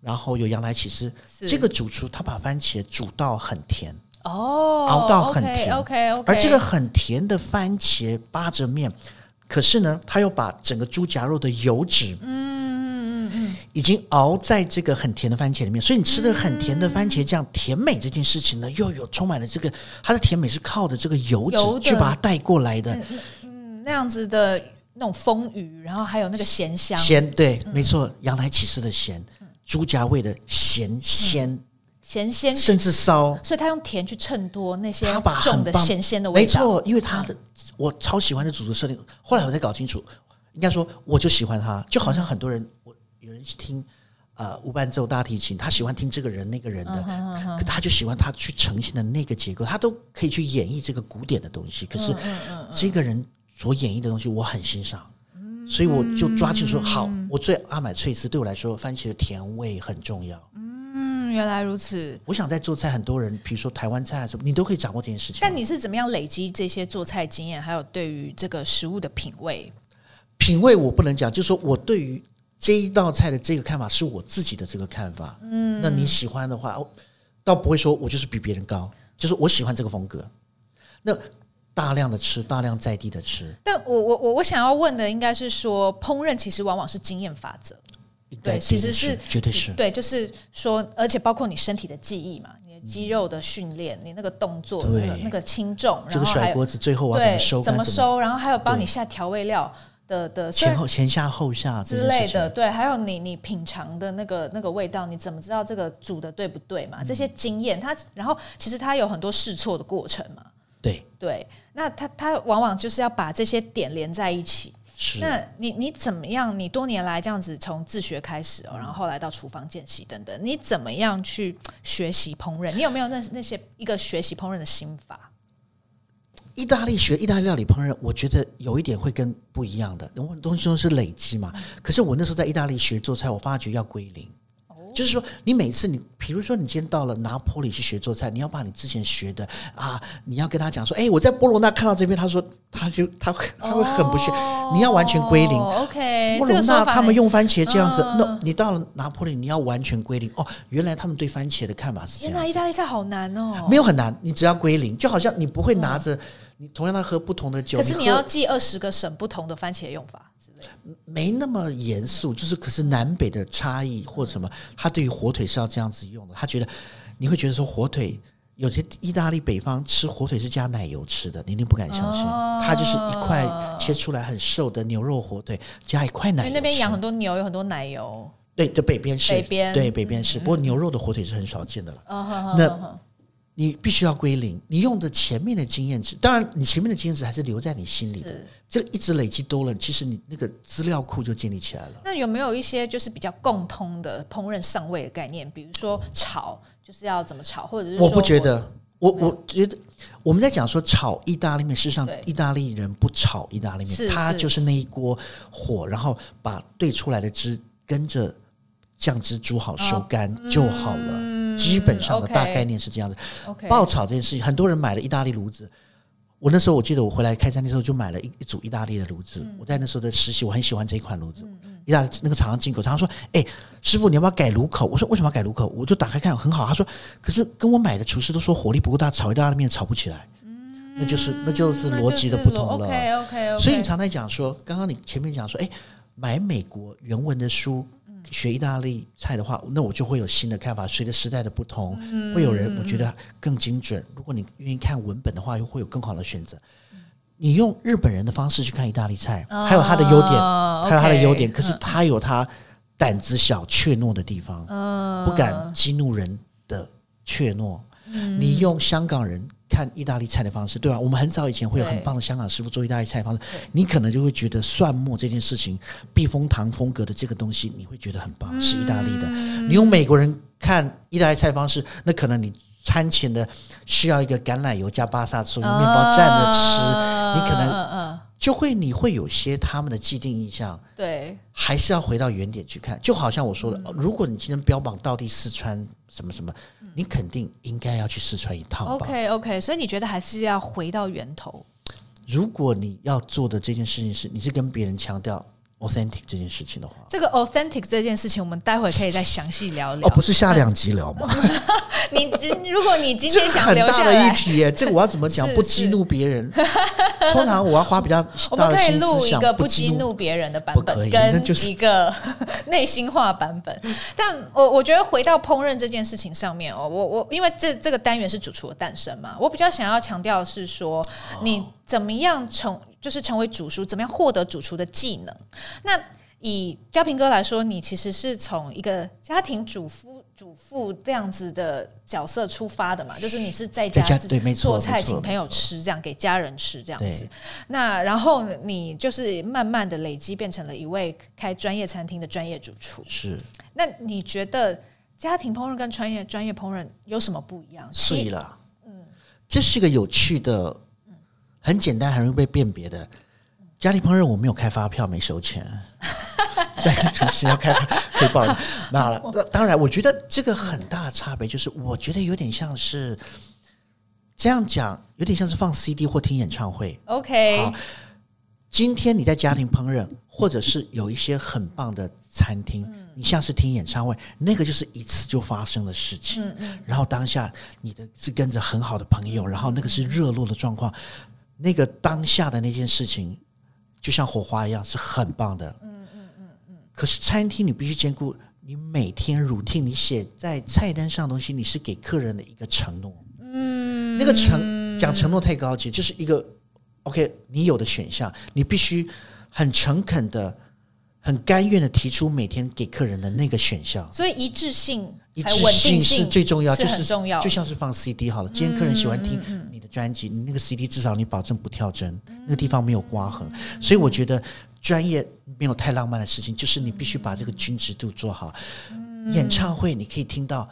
然后有羊奶起司。这个主厨他把番茄煮到很甜，哦，熬到很甜，OK OK，而这个很甜的番茄扒着面，可是呢，他又把整个猪夹肉的油脂，嗯。已经熬在这个很甜的番茄里面，所以你吃这个很甜的番茄酱，甜美这件事情呢，又有充满了这个它的甜美是靠着这个油脂去把它带过来的，嗯，嗯，那样子的那种丰腴，然后还有那个咸香，咸对，嗯、没错，羊奶起司的咸，猪夹味的咸鲜，嗯、咸鲜，甚至烧，所以他用甜去衬托那些重的咸鲜的味道，没错，因为他的我超喜欢的主厨设定，后来我才搞清楚，应该说我就喜欢他，就好像很多人。有人去听呃无伴奏大提琴，他喜欢听这个人那个人的，可他就喜欢他去呈现的那个结构，他都可以去演绎这个古典的东西。可是这个人所演绎的东西我很欣赏，所以我就抓紧说好，我最阿买翠丝对我来说，番茄的甜味很重要。嗯原来如此，我想在做菜，很多人，比如说台湾菜啊什么，你都可以掌握这件事情。但你是怎么样累积这些做菜经验，还有对于这个食物的品味？品味我不能讲，就是说我对于这一道菜的这个看法是我自己的这个看法。嗯，那你喜欢的话，倒不会说我就是比别人高，就是我喜欢这个风格。那大量的吃，大量在地的吃。但我我我我想要问的应该是说，烹饪其实往往是经验法则。对，其实是绝对是对，就是说，而且包括你身体的记忆嘛，你的肌肉的训练，你那个动作，那个那个轻重，这个甩锅子最后我要怎么收，怎么收，然后还有帮你下调味料的的前后前下后下之类的，对，还有你你品尝的那个那个味道，你怎么知道这个煮的对不对嘛？这些经验，它然后其实它有很多试错的过程嘛。对对，那它它往往就是要把这些点连在一起。那你你怎么样？你多年来这样子从自学开始哦，然后后来到厨房见习等等，你怎么样去学习烹饪？你有没有那那些一个学习烹饪的心法？意大利学意大利料理烹饪，我觉得有一点会跟不一样的，东西都是累积嘛。可是我那时候在意大利学做菜，我发觉要归零。就是说，你每次你，比如说你今天到了拿坡里去学做菜，你要把你之前学的啊，你要跟他讲说，哎，我在波罗那看到这边，他说他就他会他会很不屑，哦、你要完全归零。OK，波罗那他们用番茄这样子，那、嗯、你到了拿坡里，你要完全归零。哦，原来他们对番茄的看法是这样。原来意大利菜好难哦。没有很难，你只要归零，就好像你不会拿着你同样的喝不同的酒，可是你要记二十个省不同的番茄用法。没那么严肃，就是可是南北的差异或者什么，他对于火腿是要这样子用的。他觉得你会觉得说火腿有些意大利北方吃火腿是加奶油吃的，你一定不敢相信。他就是一块切出来很瘦的牛肉火腿，加一块奶油。因为那边养很多牛，有很多奶油。对，就北边是，北边对北边是。不过牛肉的火腿是很少见的了。那。你必须要归零，你用的前面的经验值，当然你前面的经验值还是留在你心里的，这个一直累积多了，其实你那个资料库就建立起来了。那有没有一些就是比较共通的烹饪上位的概念？比如说炒就是要怎么炒，或者是我不觉得，我我觉得我们在讲说炒意大利面，事实上意大利人不炒意大利面，他就是那一锅火，然后把兑出来的汁跟着酱汁煮好收干就好了。嗯基本上的大概念是这样子。爆炒这件事情，很多人买了意大利炉子。我那时候我记得我回来开餐厅的时候就买了一一组意大利的炉子。我在那时候的实习，我很喜欢这一款炉子。意大利那个厂商进口，厂商说：“哎，师傅，你要不要改炉口？”我说：“为什么要改炉口？”我就打开看，很好。他说：“可是跟我买的厨师都说火力不够大，炒意大利面炒不起来。”那就是那就是逻辑的不同了。OK OK。所以你常在讲说，刚刚你前面讲说，哎，买美国原文的书。学意大利菜的话，那我就会有新的看法。随着时代的不同，嗯、会有人我觉得更精准。如果你愿意看文本的话，又会有更好的选择。你用日本人的方式去看意大利菜，哦、还有它的优点，哦、还有它的优点。可是它有它胆子小、怯懦的地方，嗯、不敢激怒人的怯懦。嗯、你用香港人。看意大利菜的方式，对吧？我们很早以前会有很棒的香港师傅做意大利菜的方式，你可能就会觉得蒜末这件事情，避风塘风格的这个东西，你会觉得很棒，是意大利的。你用美国人看意大利菜方式，那可能你餐前的需要一个橄榄油加巴萨松，用面包蘸着吃，你可能就会你会有些他们的既定印象。对，还是要回到原点去看。就好像我说的，如果你今天标榜到底四川什么什么。你肯定应该要去四川一趟吧？OK OK，所以你觉得还是要回到源头？如果你要做的这件事情是，你是跟别人强调。Authentic 这件事情的话，这个 authentic 这件事情，我们待会可以再详细聊聊。哦，不是下两集聊吗？你如果你今天想留下来，很大的议题耶，这个我要 怎么讲？不激怒别人。通常我要花比较大的心思想，我们可以录一个不激怒别人的版本，跟一个内心化版本。但我我觉得回到烹饪这件事情上面哦，我我因为这这个单元是主厨的诞生嘛，我比较想要强调的是说你怎么样从。就是成为主厨，怎么样获得主厨的技能？那以嘉平哥来说，你其实是从一个家庭主夫主妇这样子的角色出发的嘛，就是你是在家对，没错，做菜请朋友吃，这样给家人吃这样子。那然后你就是慢慢的累积，变成了一位开专业餐厅的专业主厨。是。那你觉得家庭烹饪跟专业专业烹饪有什么不一样？是了，嗯，这是一个有趣的，很简单，很容易被辨别的。家庭烹饪我没有开发票，没收钱。在主持要开发可以报，那好了。当然，我觉得这个很大的差别就是，我觉得有点像是这样讲，有点像是放 CD 或听演唱会。OK，好，今天你在家庭烹饪，或者是有一些很棒的餐厅，你像是听演唱会，那个就是一次就发生的事情。嗯嗯。然后当下你的是跟着很好的朋友，然后那个是热络的状况，那个当下的那件事情。就像火花一样，是很棒的。嗯嗯嗯嗯。可是餐厅你必须兼顾，你每天 routine，你写在菜单上的东西，你是给客人的一个承诺。嗯。那个承讲承诺太高级，就是一个 OK，你有的选项，你必须很诚恳的、很甘愿的提出每天给客人的那个选项。所以一致性。一致性是最重要，就是重要，就像是放 CD 好了。今天客人喜欢听你的专辑，你那个 CD 至少你保证不跳帧，那个地方没有刮痕。所以我觉得专业没有太浪漫的事情，就是你必须把这个均值度做好。演唱会你可以听到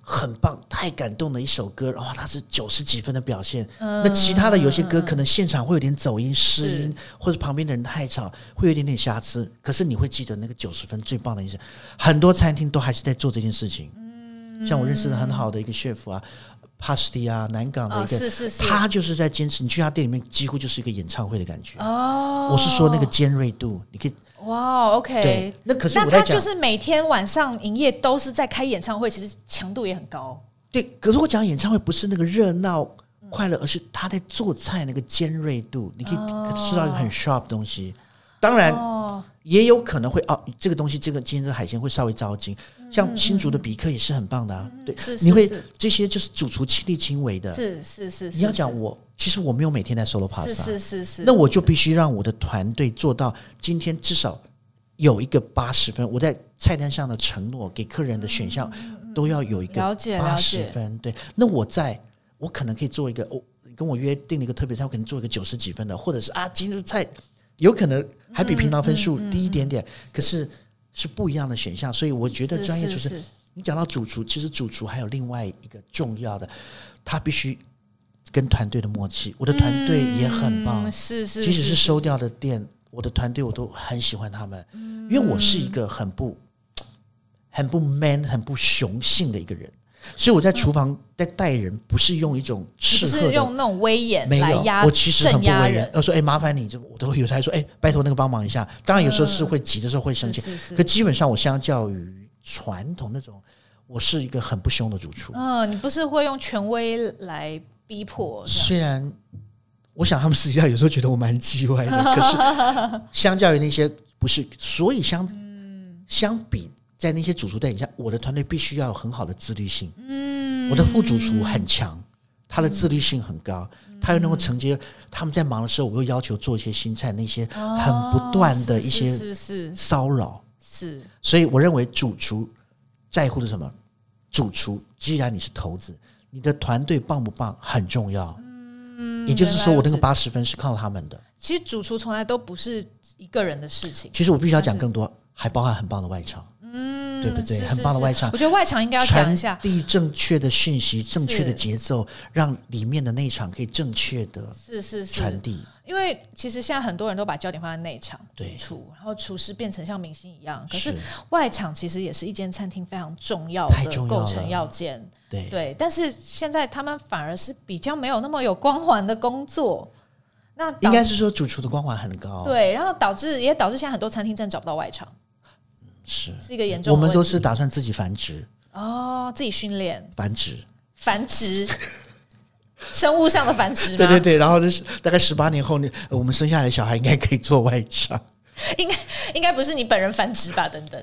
很棒、太感动的一首歌，哇，它是九十几分的表现。那其他的有些歌可能现场会有点走音、失音，或者旁边的人太吵，会有点点瑕疵。可是你会记得那个九十分最棒的一声。很多餐厅都还是在做这件事情。像我认识的很好的一个 chef 啊，Pasti 啊，南港的一个，是是是，他就是在坚持。你去他店里面，几乎就是一个演唱会的感觉。哦，我是说那个尖锐度，你可以。哇，OK。对，那可是我在讲，他就是每天晚上营业都是在开演唱会，其实强度也很高。对，可是我讲演唱会不是那个热闹快乐，而是他在做菜那个尖锐度，你可以吃到一个很 sharp 的东西。当然，也有可能会哦，这个东西，这个今天这个海鲜会稍微糟心。像新竹的比克也是很棒的啊，对，是你会这些就是主厨亲力亲为的，是是是。你要讲我，其实我没有每天在 solo pasta，是是是。那我就必须让我的团队做到今天至少有一个八十分，我在菜单上的承诺给客人的选项都要有一个八十分。对，那我在我可能可以做一个，我跟我约定了一个特别菜，我可能做一个九十几分的，或者是啊，今日菜有可能还比平常分数低一点点，可是。是不一样的选项，所以我觉得专业厨师，是你讲到主厨，其实主厨还有另外一个重要的，他必须跟团队的默契。我的团队也很棒，嗯、是，是是，即使是收掉的店，我的团队我都很喜欢他们，嗯、因为我是一个很不、很不 man、很不雄性的一个人。所以我在厨房在待人，不是用一种斥喝的，是用那种威严来压，我其实很不威严。我说：“哎，麻烦你，就我都会有他说：‘哎，拜托那个帮忙一下。’当然有时候是会急的时候会生气，可基本上我相较于传统那种，我是一个很不凶的主厨。嗯，你不是会用权威来逼迫？虽然我想他们私底下有时候觉得我蛮叽歪的，可是相较于那些不是，所以相相比。”在那些主厨带领下，我的团队必须要有很好的自律性。嗯，我的副主厨很强，他的自律性很高，他又能够承接他们在忙的时候，我又要求做一些新菜，那些很不断的一些骚扰。是，所以我认为主厨在乎的什么？主厨，既然你是头子，你的团队棒不棒很重要。嗯，也就是说，我那个八十分是靠他们的。其实主厨从来都不是一个人的事情。其实我必须要讲更多，还包含很棒的外场。嗯，对不对？很棒的外场，我觉得外场应该要讲一下，传递正确的讯息，正确的节奏，让里面的内场可以正确的是是传递。因为其实现在很多人都把焦点放在内场，对厨，然后厨师变成像明星一样。可是外场其实也是一间餐厅非常重要的构成要件，对对。但是现在他们反而是比较没有那么有光环的工作。那应该是说主厨的光环很高，对，然后导致也导致现在很多餐厅真的找不到外场。是是一个严重，我们都是打算自己繁殖哦，自己训练繁殖繁殖，生物上的繁殖。对对对，然后就是大概十八年后，你，我们生下来的小孩应该可以做外场。应该应该不是你本人繁殖吧？等等，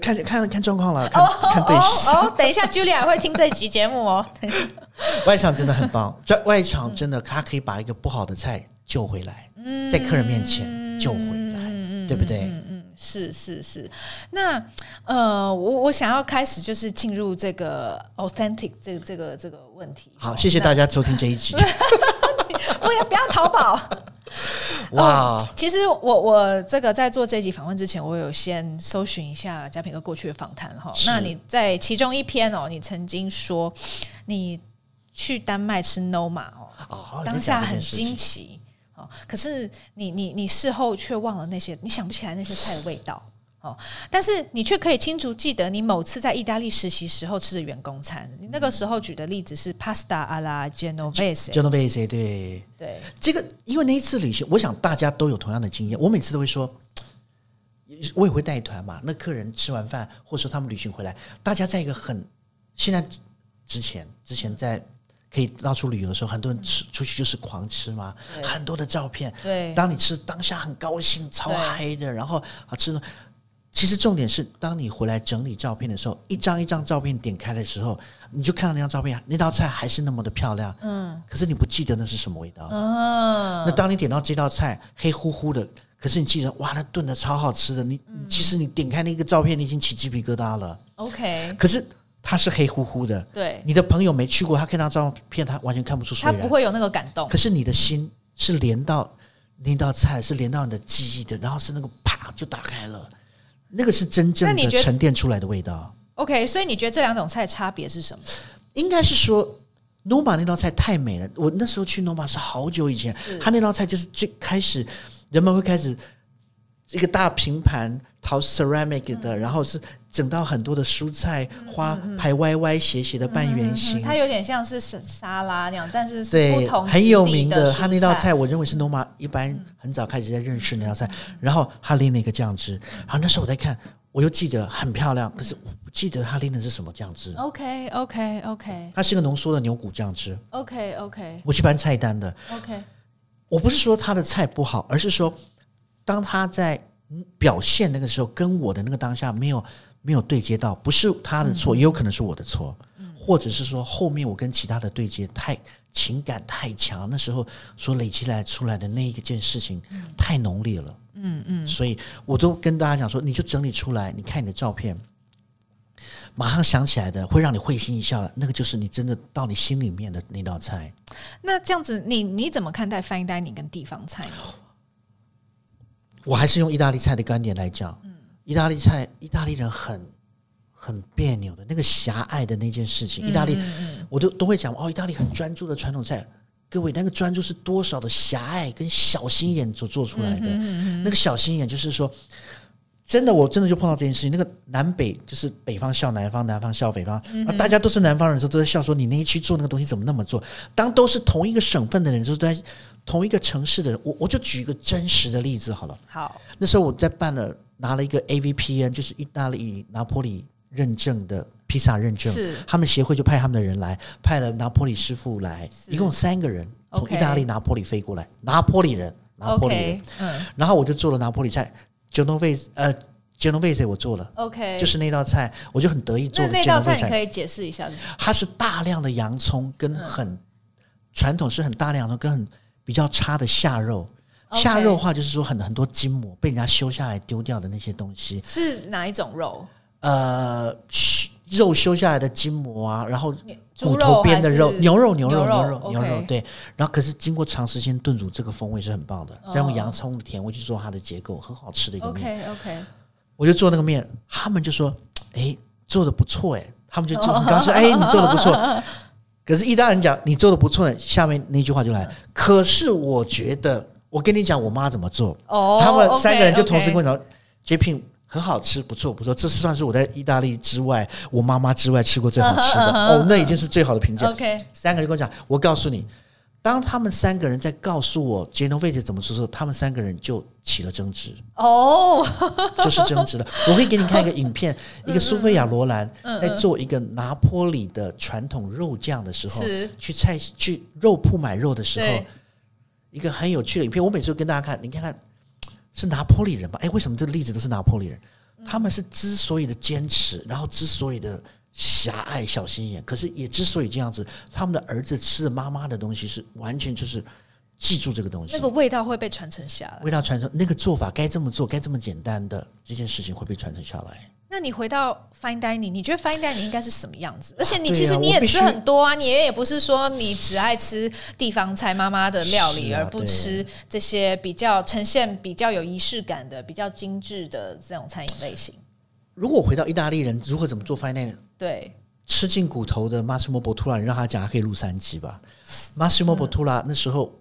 看看看状况了，看看对象哦。等一下，Julia 会听这集节目哦。外场真的很棒，在外场真的，他可以把一个不好的菜救回来，在客人面前救回来，对不对？是是是。那呃，我我想要开始就是进入这个 authentic 这个、这个这个问题。好，谢谢大家收听这一集。不要不要淘宝。哇、哦！其实我我这个在做这一集访问之前，我有先搜寻一下嘉平哥过去的访谈哈。那你在其中一篇哦，你曾经说你去丹麦吃 Noma 哦，哦，当下很惊奇哦。可是你你你事后却忘了那些，你想不起来那些菜的味道。哦，但是你却可以清楚记得你某次在意大利实习时候吃的员工餐。你那个时候举的例子是 pasta alla genovese，genovese 对对。这个因为那一次旅行，我想大家都有同样的经验。我每次都会说，我也会带团嘛。那客人吃完饭，或者说他们旅行回来，大家在一个很现在之前之前在可以到处旅游的时候，很多人吃出去就是狂吃嘛，很多的照片。对，当你吃当下很高兴，超嗨的，然后啊吃。其实重点是，当你回来整理照片的时候，一张一张照片点开的时候，你就看到那张照片，那道菜还是那么的漂亮。嗯，可是你不记得那是什么味道。哦，那当你点到这道菜黑乎乎的，可是你记得哇，那炖的超好吃的。你其实你点开那个照片，你已经起鸡皮疙瘩了。OK，可是它是黑乎乎的。对，你的朋友没去过，他看到照片，他完全看不出所以然。他不会有那个感动。可是你的心是连到那道菜，是连到你的记忆的，然后是那个啪就打开了。那个是真正的沉淀出来的味道。OK，所以你觉得这两种菜差别是什么？应该是说，Noma 那道菜太美了。我那时候去 Noma 是好久以前，他那道菜就是最开始人们会开始一个大平盘陶 ceramic 的，嗯、然后是整到很多的蔬菜花排歪歪斜斜的半圆形，它有点像是沙拉那样，但是是不同对很有名的。他那道菜我认为是 Noma 一般很早开始在认识那道菜，然后他淋了一个酱汁，然后那时候我在看，我又记得很漂亮，可是我不记得他淋的是什么酱汁。OK OK OK，它是一个浓缩的牛骨酱汁。OK OK，我去翻菜单的。OK，我不是说他的菜不好，而是说当他在。表现那个时候跟我的那个当下没有没有对接到，不是他的错，也有可能是我的错，或者是说后面我跟其他的对接太情感太强，那时候所累积来出来的那一件事情太浓烈了，嗯嗯，所以我都跟大家讲说，你就整理出来，你看你的照片，马上想起来的会让你会心一笑，那个就是你真的到你心里面的那道菜。那这样子，你你怎么看待 fine dining 跟地方菜呢？我还是用意大利菜的观点来讲，意大利菜，意大利人很很别扭的那个狭隘的那件事情，意大利，我都都会讲哦，意大利很专注的传统菜，各位那个专注是多少的狭隘跟小心眼所做出来的，那个小心眼就是说，真的，我真的就碰到这件事情，那个南北就是北方笑南方，南方笑北方，啊，大家都是南方人，时候都在笑说你那一区做那个东西怎么那么做？当都是同一个省份的人，就是在。同一个城市的人，我我就举一个真实的例子好了。好，那时候我在办了，拿了一个 AVPN，就是意大利拿坡里认证的披萨认证。是，他们协会就派他们的人来，派了拿坡里师傅来，一共三个人从意大利拿坡里飞过来，拿坡里人，拿坡里人。嗯。然后我就做了拿坡里菜，Genovese，呃，Genovese 我做了。OK。就是那道菜，我就很得意做的。那那道菜你可以解释一下。它是大量的洋葱跟很传统，是很大量的跟很。比较差的下肉下肉的话就是说很很多筋膜被人家修下来丢掉的那些东西，是哪一种肉？呃，肉修下来的筋膜啊，然后骨头边的肉，牛肉，牛肉，牛肉，牛肉，牛肉，对。然后可是经过长时间炖煮，这个风味是很棒的。再用洋葱的甜味去做它的结构，很好吃的一个面。OK OK，我就做那个面，他们就说：“哎，做的不错。”哎，他们就就很高兴。哎，你做的不错。可是意大利人讲你做的不错呢，下面那句话就来。可是我觉得，我跟你讲，我妈怎么做？哦，他们三个人就同时跟我讲，J Pin 很好吃，不错不错，这算是我在意大利之外，我妈妈之外吃过最好吃的。哦，那已经是最好的评价。OK，三个人跟我讲，我告诉你。当他们三个人在告诉我 Genovese 怎么做的时候，他们三个人就起了争执。哦，就是争执了。我会给你看一个 影片，一个苏菲亚罗兰在做一个拿坡里的传统肉酱的时候，去菜去肉铺买肉的时候，一个很有趣的影片。我每次都跟大家看，你看看 是拿破里人吧？哎，为什么这个例子都是拿破里人？他们是之所以的坚持，然后之所以的。狭隘、小心眼，可是也之所以这样子，他们的儿子吃了妈妈的东西是完全就是记住这个东西，那个味道会被传承下来。味道传承，那个做法该这么做，该这么简单的这件事情会被传承下来。那你回到 fine dining，你觉得 fine dining 应该是什么样子？而且你其实你也吃很多啊，你也也不是说你只爱吃地方菜妈妈的料理，而不吃这些比较呈现比较有仪式感的、比较精致的这种餐饮类型。如果回到意大利人如何怎么做 fine dining，对，吃进骨头的 Massimo Bottura，你让他讲，他可以录三集吧。Massimo Bottura 那时候。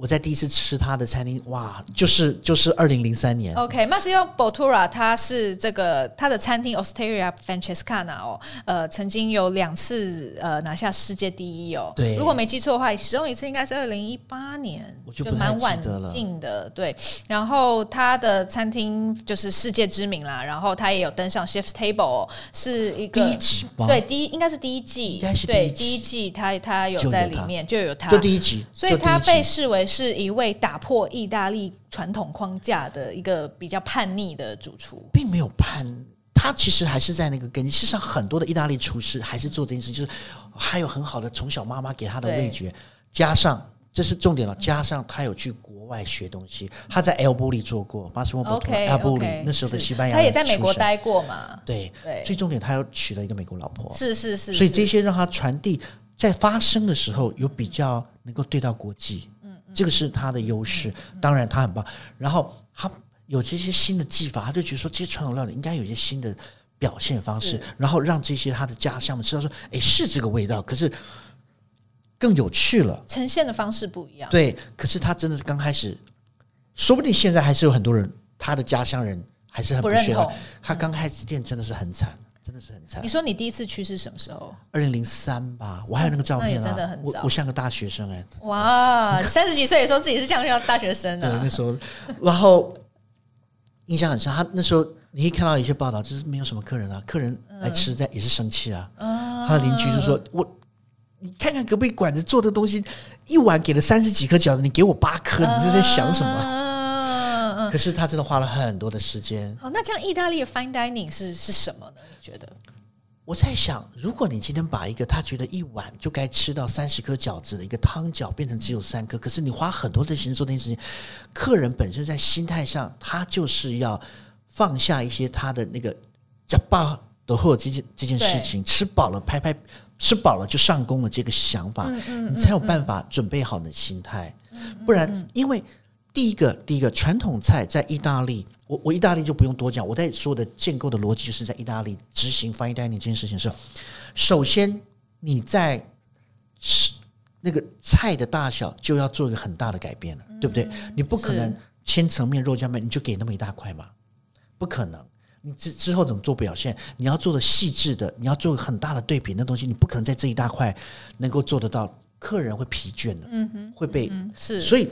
我在第一次吃他的餐厅，哇，就是就是二零零三年。OK，Massimo Bottura 他是这个他的餐厅 Osteria Francescana 哦，呃，曾经有两次呃拿下世界第一哦。对，如果没记错的话，其中一次应该是二零一八年，我就蛮晚进的。对，然后他的餐厅就是世界知名啦，然后他也有登上 Chef's Table，是一个第一集吗？对，第一应该是第一季，应该是对第一季，他他有在里面就有他，就第一集，所以他被视为。是一位打破意大利传统框架的一个比较叛逆的主厨，并没有叛，他其实还是在那个根基。事实上，很多的意大利厨师还是做这件事，就是还有很好的从小妈妈给他的味觉，加上这是重点了，加上他有去国外学东西，他在 El Bulli 做过，巴斯莫伯托 El Bulli 那时候的西班牙，他也在美国待过嘛，对对，最重点他又娶了一个美国老婆，是是是，所以这些让他传递在发生的时候有比较能够对到国际。这个是他的优势，当然他很棒。然后他有这些新的技法，他就觉得说，这些传统料理应该有一些新的表现方式，然后让这些他的家乡们知道说，哎，是这个味道，可是更有趣了，呈现的方式不一样。对，可是他真的是刚开始，说不定现在还是有很多人，他的家乡人还是很不，不认同。他刚开始店真的是很惨。真的是很惨。你说你第一次去是什么时候？二零零三吧，我还有那个照片啊。真的很我我像个大学生哎、欸。哇，三十几岁也说自己是像像大学生啊。对，那时候，然后印象很深。他那时候你可以看到一些报道，就是没有什么客人啊，客人来吃在也是生气啊。嗯、他的邻居就说：“我，你看看隔壁馆子做的东西，一碗给了三十几颗饺子，你给我八颗，你是在想什么？”嗯可是他真的花了很多的时间。好，那这样意大利的 fine dining 是是什么呢？你觉得？我在想，如果你今天把一个他觉得一碗就该吃到三十颗饺子的一个汤饺变成只有三颗，可是你花很多的时间做那件事情，客人本身在心态上，他就是要放下一些他的那个假霸的或者这件这件事情，吃饱了拍拍，吃饱了就上工了这个想法，嗯嗯，你才有办法准备好你的心态，不然因为。第一个，第一个传统菜在意大利，我我意大利就不用多讲。我在说的建构的逻辑就是在意大利执行 fine dining 这件事情是，首先你在吃那个菜的大小就要做一个很大的改变了，对不对？你不可能千层面、肉酱面你就给那么一大块嘛，不可能。你之之后怎么做表现？你要做的细致的，你要做很大的对比，那东西你不可能在这一大块能够做得到，客人会疲倦的，嗯哼，会被是，所以。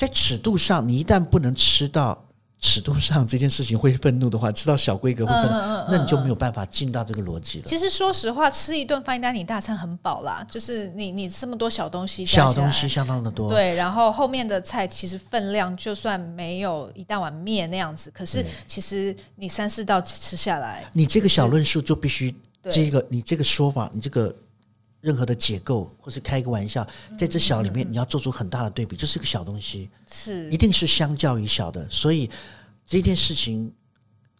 在尺度上，你一旦不能吃到尺度上这件事情会愤怒的话，吃到小规格会愤怒，嗯嗯嗯、那你就没有办法进到这个逻辑了。其实说实话，吃一顿 fine dining 大餐很饱啦，就是你你这么多小东西，小东西相当的多，对，然后后面的菜其实分量就算没有一大碗面那样子，可是其实你三四道吃下来，你这个小论述就必须这个你这个说法，你这个。任何的解构，或是开一个玩笑，在这小里面，你要做出很大的对比，这是个小东西，是一定是相较于小的，所以这件事情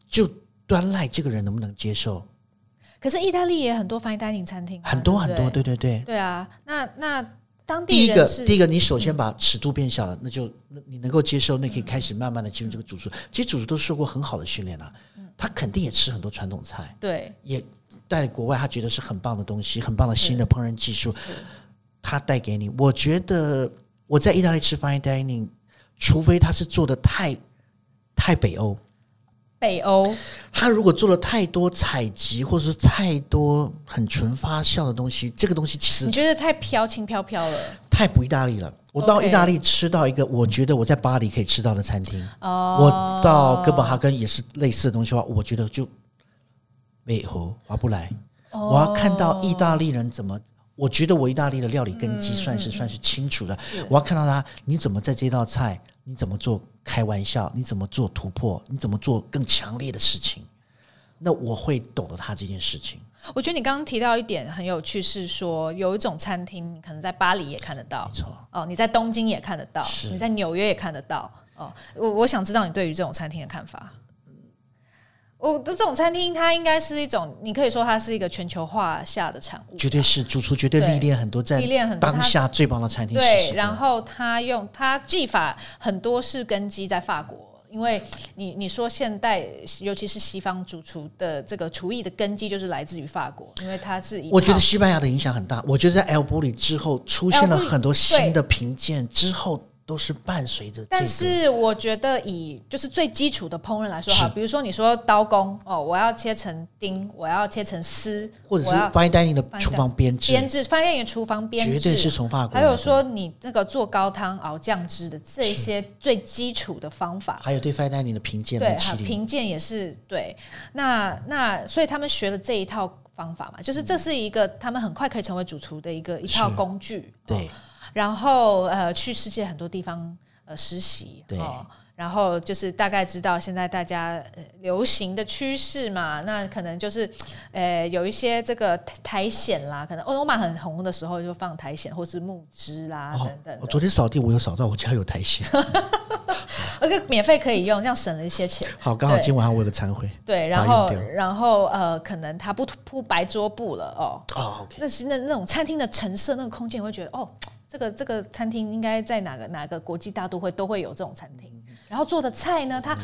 就端赖这个人能不能接受。可是意大利也很多 fine dining 餐厅，很多很多，对对对，对啊。那那当地第一个第一个，你首先把尺度变小了，那就你能够接受，那可以开始慢慢的进入这个主厨。其实主厨都受过很好的训练了，他肯定也吃很多传统菜，对，也。带国外，他觉得是很棒的东西，很棒的新的烹饪技术，他带给你。我觉得我在意大利吃 fine dining，除非他是做的太太北欧，北欧，他如果做了太多采集，或者是太多很纯发酵的东西，这个东西其实你觉得太飘轻飘飘了，太不意大利了。我到意大利吃到一个，我觉得我在巴黎可以吃到的餐厅，哦，我到哥本哈根也是类似的东西的话，我觉得就。背后划不来，我要看到意大利人怎么。我觉得我意大利的料理根基算是算是清楚的。我要看到他，你怎么在这道菜，你怎么做开玩笑，你怎么做突破，你怎么做更强烈的事情。那我会懂得他这件事情。我觉得你刚刚提到一点很有趣，是说有一种餐厅，你可能在巴黎也看得到，没错哦，你在东京也看得到，你在纽约也看得到。哦，我我想知道你对于这种餐厅的看法。我的这种餐厅，它应该是一种，你可以说它是一个全球化下的产物。绝对是主厨，绝对历练很多，在历练很多当下最棒的餐厅。对，然后他用他技法很多是根基在法国，因为你你说现代，尤其是西方主厨的这个厨艺的根基就是来自于法国，因为它是。我觉得西班牙的影响很大。我觉得在 El Bulli 之后出现了很多新的评鉴之后。都是伴随着，但是我觉得以就是最基础的烹饪来说哈，比如说你说刀工哦，我要切成丁，我要切成丝，或者是 fine dining 的厨房编制，编制 fine dining 的厨房编制。绝对是从法国。还有说你那个做高汤熬酱汁的这些最基础的方法，还有对 fine dining 的评鉴，对，评鉴也是对。那那所以他们学了这一套方法嘛，就是这是一个他们很快可以成为主厨的一个一套工具，对。然后呃，去世界很多地方呃实习，对、哦，然后就是大概知道现在大家流行的趋势嘛，那可能就是呃有一些这个苔藓啦，可能欧罗马很红的时候就放苔藓或是木枝啦、哦、等等。我昨天扫地，我有扫到我家有苔藓，而且免费可以用，这样省了一些钱。好，刚好今晚上我有个餐会。对，然后然后呃，可能他不铺白桌布了哦。哦，OK。那是那那种餐厅的陈设那个空间，我会觉得哦。这个这个餐厅应该在哪个哪个国际大都会都会有这种餐厅，然后做的菜呢，它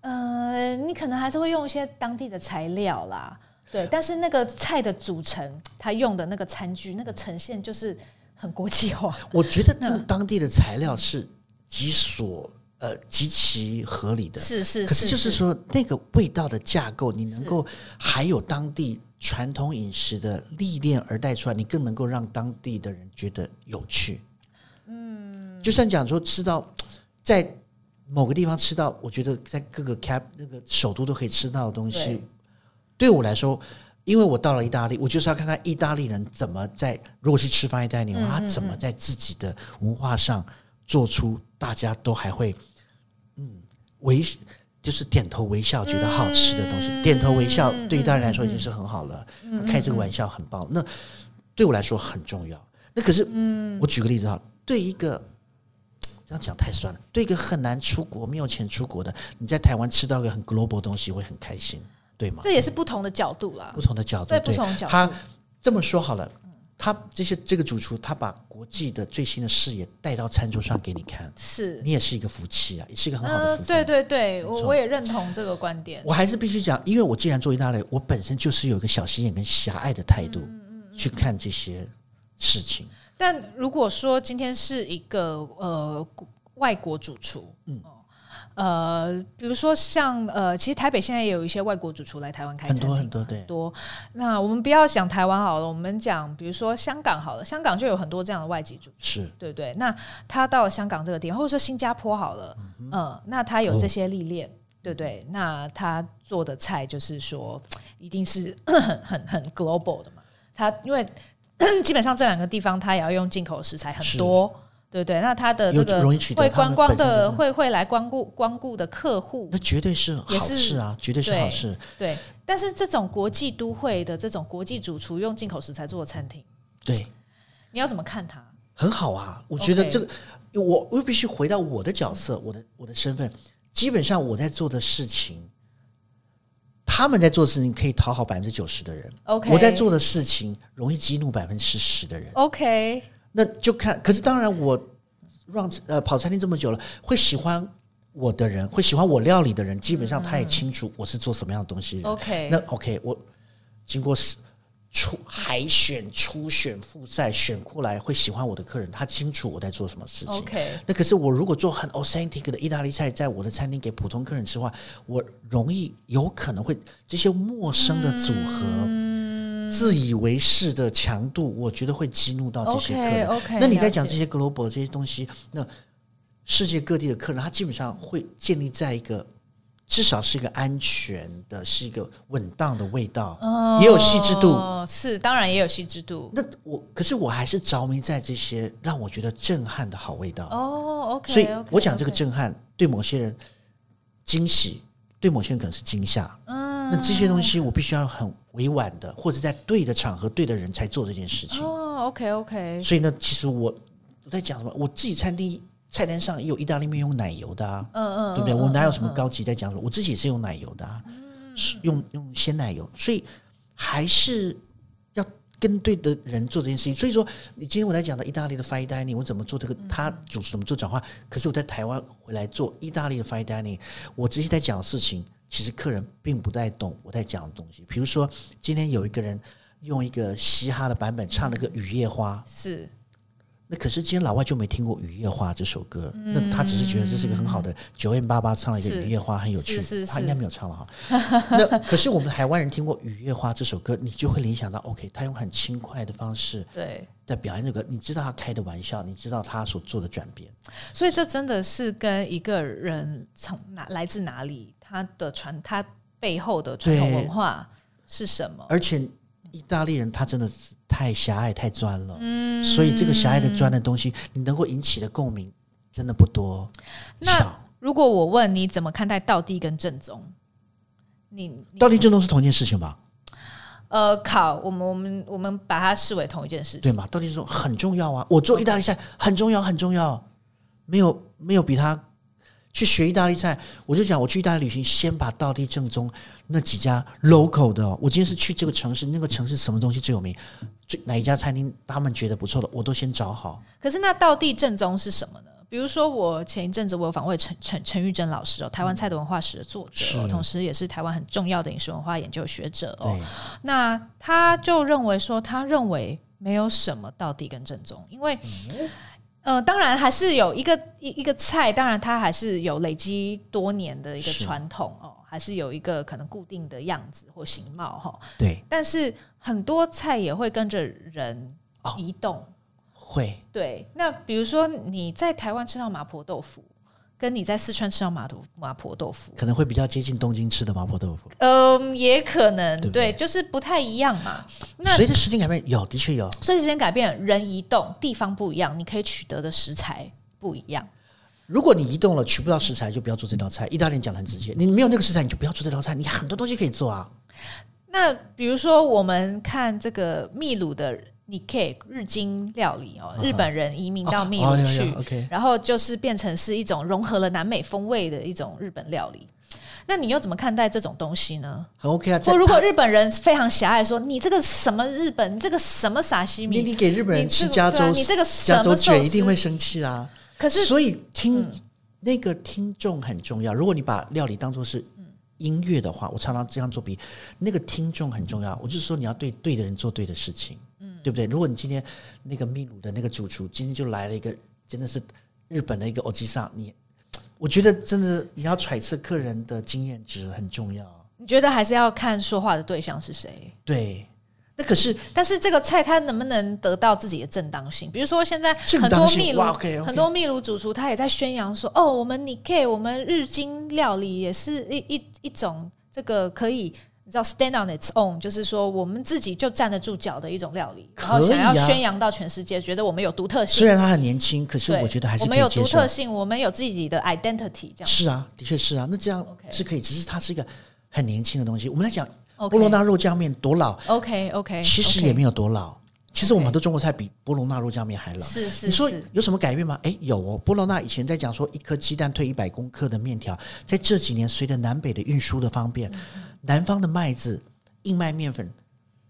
呃，你可能还是会用一些当地的材料啦，对，但是那个菜的组成，它用的那个餐具，那个呈现就是很国际化。我觉得用当地的材料是极所呃极其合理的，是是，可是就是。说那个味道的架构，你能够还有当地。传统饮食的历练而带出来，你更能够让当地的人觉得有趣。嗯，就算讲说吃到在某个地方吃到，我觉得在各个 cap 那个首都都可以吃到的东西，对，对我来说，因为我到了意大利，我就是要看看意大利人怎么在如果是吃 fine dining 的话，他怎么在自己的文化上做出大家都还会嗯为。就是点头微笑，觉得好吃的东西，嗯、点头微笑对一大人来说已经是很好了。嗯、开这个玩笑很棒，嗯、那对我来说很重要。那可是，嗯，我举个例子哈，对一个这样讲太酸了，对一个很难出国、没有钱出国的，你在台湾吃到一个很 global 的东西会很开心，对吗？这也是不同的角度啦，不同的角度，对，不同角度。他这么说好了。他这些这个主厨，他把国际的最新的视野带到餐桌上给你看，是你也是一个福气啊，也是一个很好的福气。对对对，我我也认同这个观点。我还是必须讲，因为我既然做意大利，我本身就是有一个小心眼跟狭隘的态度去看这些事情。但如果说今天是一个呃外国主厨，嗯。呃，比如说像呃，其实台北现在也有一些外国主厨来台湾开餐厅，很多很多对，很多。那我们不要讲台湾好了，我们讲比如说香港好了，香港就有很多这样的外籍主厨，是对不对？那他到了香港这个地方，或者说新加坡好了，嗯，呃，那他有这些历练，哦、对不对？那他做的菜就是说，一定是 很很很 global 的嘛。他因为 基本上这两个地方，他也要用进口食材很多。对对，那他的这个会观光的会会来光顾光顾的客户，那绝对是好事啊，绝对是好事。对，但是这种国际都会的这种国际主厨用进口食材做的餐厅，对，你要怎么看它？很好啊，我觉得这个我我必须回到我的角色，我的我的身份，基本上我在做的事情，他们在做的事情可以讨好百分之九十的人，OK，我在做的事情容易激怒百分之十的人，OK。那就看，可是当然，我让呃跑餐厅这么久了，会喜欢我的人，会喜欢我料理的人，基本上他也清楚我是做什么样的东西。OK，那 OK，我经过初海选、初选、复赛选过来，会喜欢我的客人，他清楚我在做什么事情。OK，那可是我如果做很 authentic 的意大利菜，在我的餐厅给普通客人吃的话，我容易有可能会这些陌生的组合。嗯自以为是的强度，我觉得会激怒到这些客人。那你在讲这些 global 这些东西，那世界各地的客人，他基本上会建立在一个至少是一个安全的，是一个稳当的味道，哦、也有细致度。是，当然也有细致度。那我可是我还是着迷在这些让我觉得震撼的好味道。哦，OK。所以我讲这个震撼，对某些人惊喜，对某些人可能是惊吓。嗯。那这些东西我必须要很委婉的，或者在对的场合、对的人才做这件事情。哦，OK OK。所以呢，其实我我在讲什么？我自己餐厅菜单上也有意大利面用奶油的啊，嗯嗯，对不对？我哪有什么高级在讲什么？我自己也是用奶油的啊，用用鲜奶油，所以还是。跟对的人做这件事情，所以说你今天我在讲的意大利的 fine dining，我怎么做这个？他主持怎么做转化？可是我在台湾回来做意大利的 fine dining，我直接在讲的事情，其实客人并不太懂我在讲的东西。比如说今天有一个人用一个嘻哈的版本唱了个《雨夜花》，是。那可是今天老外就没听过《雨夜花》这首歌，嗯、那他只是觉得这是一个很好的九 M 八八唱了一个《雨夜花》很有趣，他应该没有唱了哈。那可是我们台湾人听过《雨夜花》这首歌，你就会联想到 OK，他用很轻快的方式对在表演这个，你知道他开的玩笑，你知道他所做的转变，所以这真的是跟一个人从哪来自哪里，他的传他背后的传统文化是什么，而且。意大利人他真的是太狭隘、太专了，嗯，所以这个狭隘的专的东西，你能够引起的共鸣真的不多。那如果我问你怎么看待道地跟正宗？你，你道地正宗是同一件事情吧？呃，考我们我们我们把它视为同一件事情，对吗？道地正宗很重要啊！我做意大利菜很重要，很重要，没有没有比他。去学意大利菜，我就讲我去意大利旅行，先把道地正宗那几家 local 的，我今天是去这个城市，那个城市什么东西最有名，最哪一家餐厅他们觉得不错的，我都先找好。可是那道地正宗是什么呢？比如说我前一阵子我有访问陈陈陈玉珍老师哦，台湾菜的文化史的作者，嗯、同时也是台湾很重要的饮食文化研究学者哦。那他就认为说，他认为没有什么道地跟正宗，因为。嗯呃，当然还是有一个一一个菜，当然它还是有累积多年的一个传统哦，还是有一个可能固定的样子或形貌哈。对，但是很多菜也会跟着人移动，哦、会。对，那比如说你在台湾吃到麻婆豆腐。跟你在四川吃到麻豆麻婆豆腐，可能会比较接近东京吃的麻婆豆腐。嗯，也可能对，对，就是不太一样嘛。那随着时间改变，有的确有。随着时间改变，人移动，地方不一样，你可以取得的食材不一样。如果你移动了，取不到食材，就不要做这道菜。意大利人讲的很直接，你没有那个食材，你就不要做这道菜。你很多东西可以做啊。那比如说，我们看这个秘鲁的。Nikkei 日经料理哦，日本人移民到秘鲁去，然后就是变成是一种融合了南美风味的一种日本料理。那你又怎么看待这种东西呢？很 OK 啊。或如果日本人非常狭隘，说你这个什么日本，你这个什么傻西米，你给日本人吃加州，你这个加州卷一定会生气啊。可是，所以听那个听众很重要。如果你把料理当做是音乐的话，我常常这样做比那个听众很重要。我就是说，你要对对的人做对的事情。对不对？如果你今天那个秘鲁的那个主厨今天就来了一个真的是日本的一个欧吉桑，你我觉得真的你要揣测客人的经验值很重要。你觉得还是要看说话的对象是谁？对，那可是但是这个菜它能不能得到自己的正当性？比如说现在很多秘鲁 okay, okay 很多秘鲁主厨他也在宣扬说，哦，我们 Nikkei 我们日经料理也是一一一种这个可以。你知道 stand on its own，就是说我们自己就站得住脚的一种料理，然后想要宣扬到全世界，觉得我们有独特性。虽然他很年轻，可是我觉得还是我们有独特性，我们有自己的 identity。这样是啊，的确是啊，那这样是可以。只是它是一个很年轻的东西。我们来讲波罗纳肉酱面多老？OK OK，其实也没有多老。其实我们很多中国菜比波罗纳肉酱面还老。是是。你说有什么改变吗？哎，有哦。波罗纳以前在讲说一颗鸡蛋退一百公克的面条，在这几年随着南北的运输的方便，南方的麦子。硬麦面粉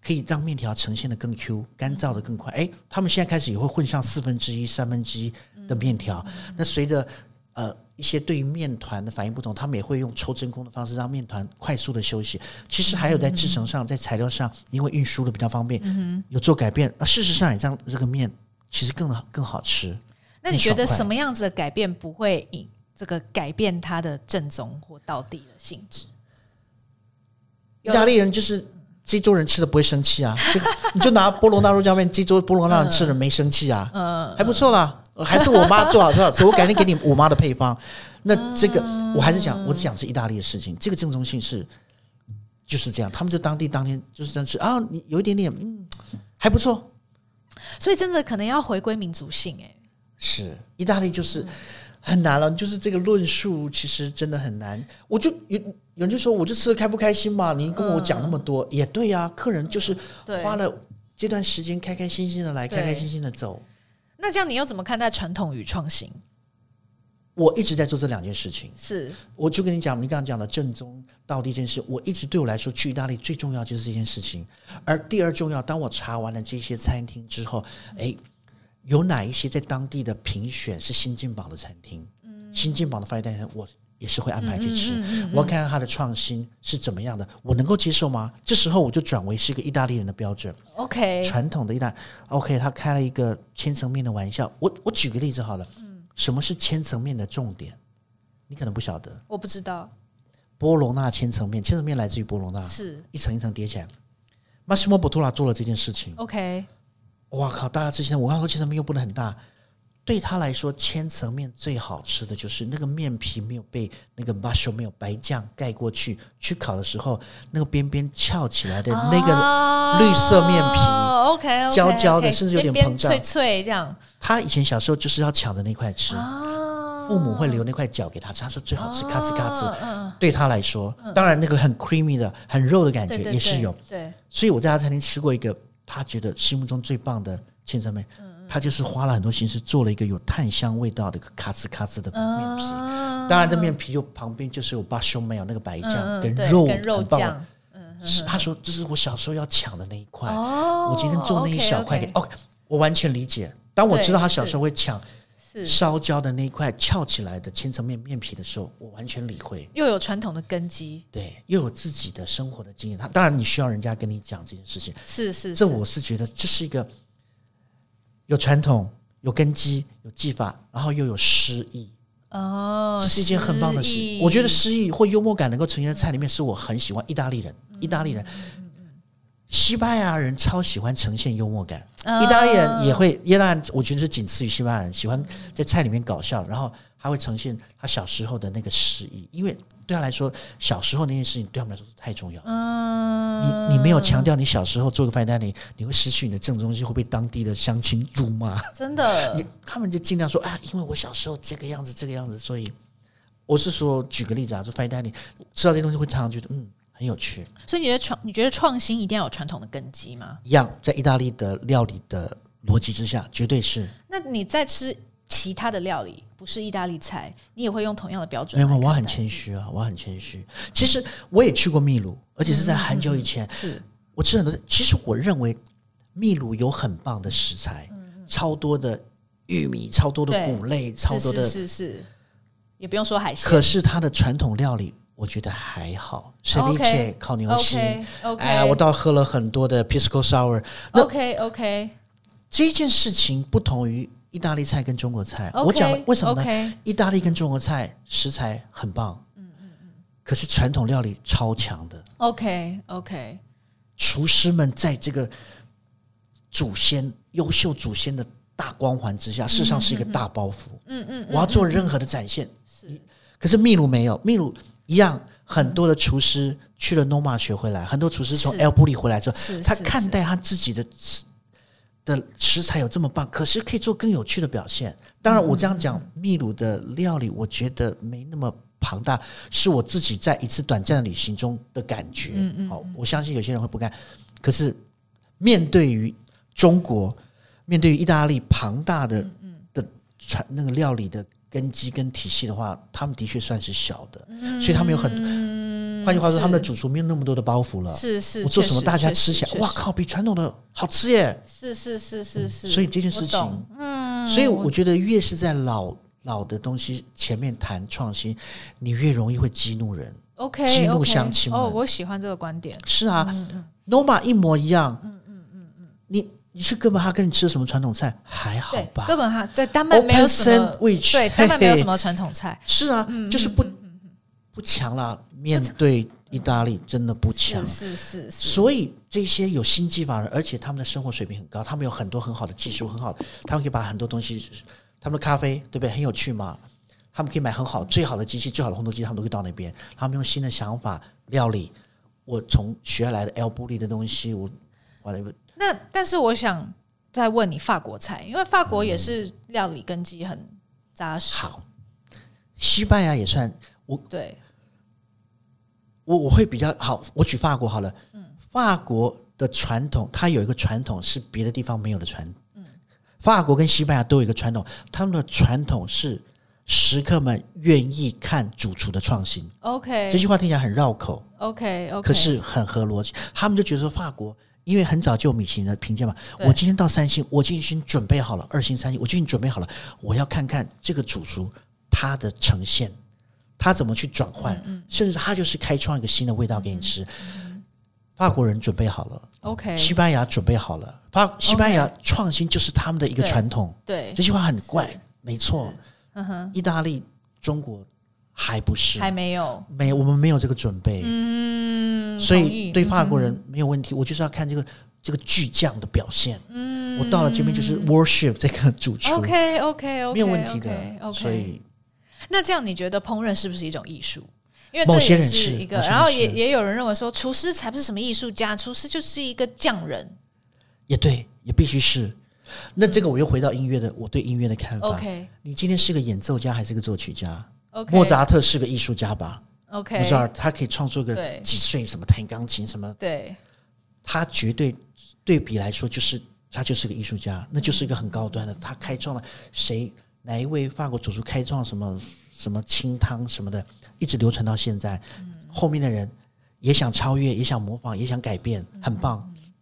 可以让面条呈现的更 Q，干燥的更快。哎，他们现在开始也会混上四分之一、三分之一的面条。那随着呃一些对于面团的反应不同，他们也会用抽真空的方式让面团快速的休息。其实还有在制成上，在材料上，因为运输的比较方便，有做改变。啊，事实上也让这个面其实更更好吃。那你觉得什么样子的改变不会以这个改变它的正宗或道地的性质？意大利人就是这周人吃的不会生气啊，就 你就拿波罗纳肉酱面，这周波罗纳人吃的没生气啊，嗯，还不错啦，还是我妈做好多少次，我改天给你我妈的配方。那这个我还是讲，我只讲是意大利的事情，这个正宗性是就是这样，他们就当地当天就是这样吃啊，你有一点点嗯还不错，所以真的可能要回归民族性哎，是意大利就是很难了，就是这个论述其实真的很难，我就有。有人就说，我就吃的开不开心嘛？你跟我讲那么多，嗯、也对呀、啊。客人就是花了这段时间，开开心心的来，开开心心的走。那这样你又怎么看待传统与创新？我一直在做这两件事情。是，我就跟你讲，你刚刚讲的正宗到底这件事，我一直对我来说，去意大利最重要就是这件事情。而第二重要，当我查完了这些餐厅之后，哎，有哪一些在当地的评选是新进榜的餐厅？嗯，新进榜的 fine dining 我。也是会安排去吃，我要看看他的创新是怎么样的，我能够接受吗？这时候我就转为是一个意大利人的标准。OK，传统的意大，OK，他开了一个千层面的玩笑。我我举个例子好了，嗯，什么是千层面的重点？你可能不晓得，我不知道。波罗纳千层面，千层面来自于波罗纳，是一层一层叠起来。Massimo Bottura 做了这件事情。OK，哇靠！大家之前我刚说千层面又不能很大。对他来说，千层面最好吃的就是那个面皮没有被那个 basho 没有白酱盖过去，去烤的时候，那个边边翘起来的那个绿色面皮，OK，焦焦的，甚至有点膨胀，脆脆这样。他以前小时候就是要抢的那块吃，父母会留那块角给他吃，他说最好吃，咔哧咔哧。对他来说，当然那个很 creamy 的、很肉的感觉也是有。对，所以我在他餐厅吃过一个他觉得心目中最棒的千层面。他就是花了很多心思做了一个有炭香味道的咔哧咔哧的面皮，当然这面皮就旁边就是有巴修没有那个白酱跟肉很棒。是他说这是我小时候要抢的那一块，我今天做那一小块给 OK，我完全理解。当我知道他小时候会抢烧焦的那一块翘起来的千层面面皮的时候，我完全理会。又有传统的根基，对，又有自己的生活的经验。他当然你需要人家跟你讲这件事情，是是，这我是觉得这是一个。有传统，有根基，有技法，然后又有诗意哦，这是一件很棒的事。我觉得诗意或幽默感能够呈现在菜里面，是我很喜欢。意大利人，意大利人，西班牙人超喜欢呈现幽默感，意大利人也会。耶诞，我觉得是仅次于西班牙人，喜欢在菜里面搞笑，然后他会呈现他小时候的那个诗意，因为。对他来说，小时候那件事情对他们来说是太重要。嗯，你你没有强调你小时候做个 fine dining，你会失去你的正宗性，会被当地的乡亲辱骂。真的，你他们就尽量说啊，因为我小时候这个样子，这个样子，所以我是说，举个例子啊，做 fine dining，吃到这些东西会常常觉得嗯很有趣。所以你觉得创，你觉得创新一定要有传统的根基吗？一样，在意大利的料理的逻辑之下，绝对是。那你在吃其他的料理？不是意大利菜，你也会用同样的标准？没有，我很谦虚啊，我很谦虚。其实我也去过秘鲁，而且是在很久以前。嗯、是我吃很多。其实我认为秘鲁有很棒的食材，嗯、超多的玉米，超多的谷类，超多的是是，是是，也不用说海鲜。可是它的传统料理，我觉得还好。ceviche 烤牛膝，OK，哎，我倒喝了很多的 pisco sour。OK OK，这件事情不同于。意大利菜跟中国菜我讲了为什么呢意大利跟中国菜食材很棒，嗯嗯嗯，可是传统料理超强的。OK OK，厨师们在这个祖先优秀祖先的大光环之下，事实上是一个大包袱。嗯嗯，我要做任何的展现。是，可是秘鲁没有，秘鲁一样，很多的厨师去了 Noma 学回来，很多厨师从 El Bulli 回来之后，他看待他自己的。的食材有这么棒，可是可以做更有趣的表现。当然，我这样讲，秘鲁的料理我觉得没那么庞大，是我自己在一次短暂的旅行中的感觉。好，我相信有些人会不干。可是面对于中国，面对于意大利庞大的的传那个料理的根基跟体系的话，他们的确算是小的，所以他们有很。换句话说，他们的主厨没有那么多的包袱了。是是，我做什么大家吃起来，哇靠，比传统的好吃耶！是是是是是。所以这件事情，嗯，所以我觉得越是在老老的东西前面谈创新，你越容易会激怒人。OK，激怒乡亲们。哦，我喜欢这个观点。是啊，Noma 一模一样。嗯嗯嗯嗯。你你去哥本哈根，你吃什么传统菜？还好吧？哥本哈对丹麦没有什么，对丹麦没有什么传统菜。是啊，就是不不强了。面对意大利真的不强，是是是，所以这些有新技法的，而且他们的生活水平很高，他们有很多很好的技术，很好，他们可以把很多东西，他们的咖啡对不对？很有趣嘛，他们可以买很好最好的机器，最好的烘豆机，他们都可以到那边，他们用新的想法料理。我从学来的 El Bulli 的东西，我完了。那但是我想再问你法国菜，因为法国也是料理根基很扎实。好，西班牙也算我对。我我会比较好，我举法国好了，嗯，法国的传统，它有一个传统是别的地方没有的传，嗯，法国跟西班牙都有一个传统，他们的传统是食客们愿意看主厨的创新。OK，这句话听起来很绕口。OK，OK，可是很合逻辑。他们就觉得说法国。因为很早就有米其林的评价嘛，我今天到三星，我就已经准备好了二星、三星，我就已经准备好了，我要看看这个主厨他的呈现，他怎么去转换，嗯嗯、甚至他就是开创一个新的味道给你吃。嗯、法国人准备好了，OK，西班牙准备好了，法西班牙创新就是他们的一个传统。对，对这句话很怪，没错。嗯哼，意大利、中国。还不是，还没有，没有，我们没有这个准备。嗯，所以对法国人没有问题。嗯、我就是要看这个这个巨匠的表现。嗯，我到了这边就是 worship 这个主厨。OK OK OK，没有问题的。Okay, 所以，那这样你觉得烹饪是不是一种艺术？因为某些人是一个，然后也也有人认为说，厨师才不是什么艺术家，厨师就是一个匠人。也对，也必须是。那这个我又回到音乐的，我对音乐的看法。OK，你今天是个演奏家还是个作曲家？Okay, 莫扎特是个艺术家吧？OK，莫扎特他可以创作个几岁什么弹钢琴什么？对，他绝对对比来说就是他就是个艺术家，那就是一个很高端的。他开创了谁哪一位法国主厨开创什么什么清汤什么的，一直流传到现在。嗯、后面的人也想超越，也想模仿，也想改变，很棒。嗯嗯、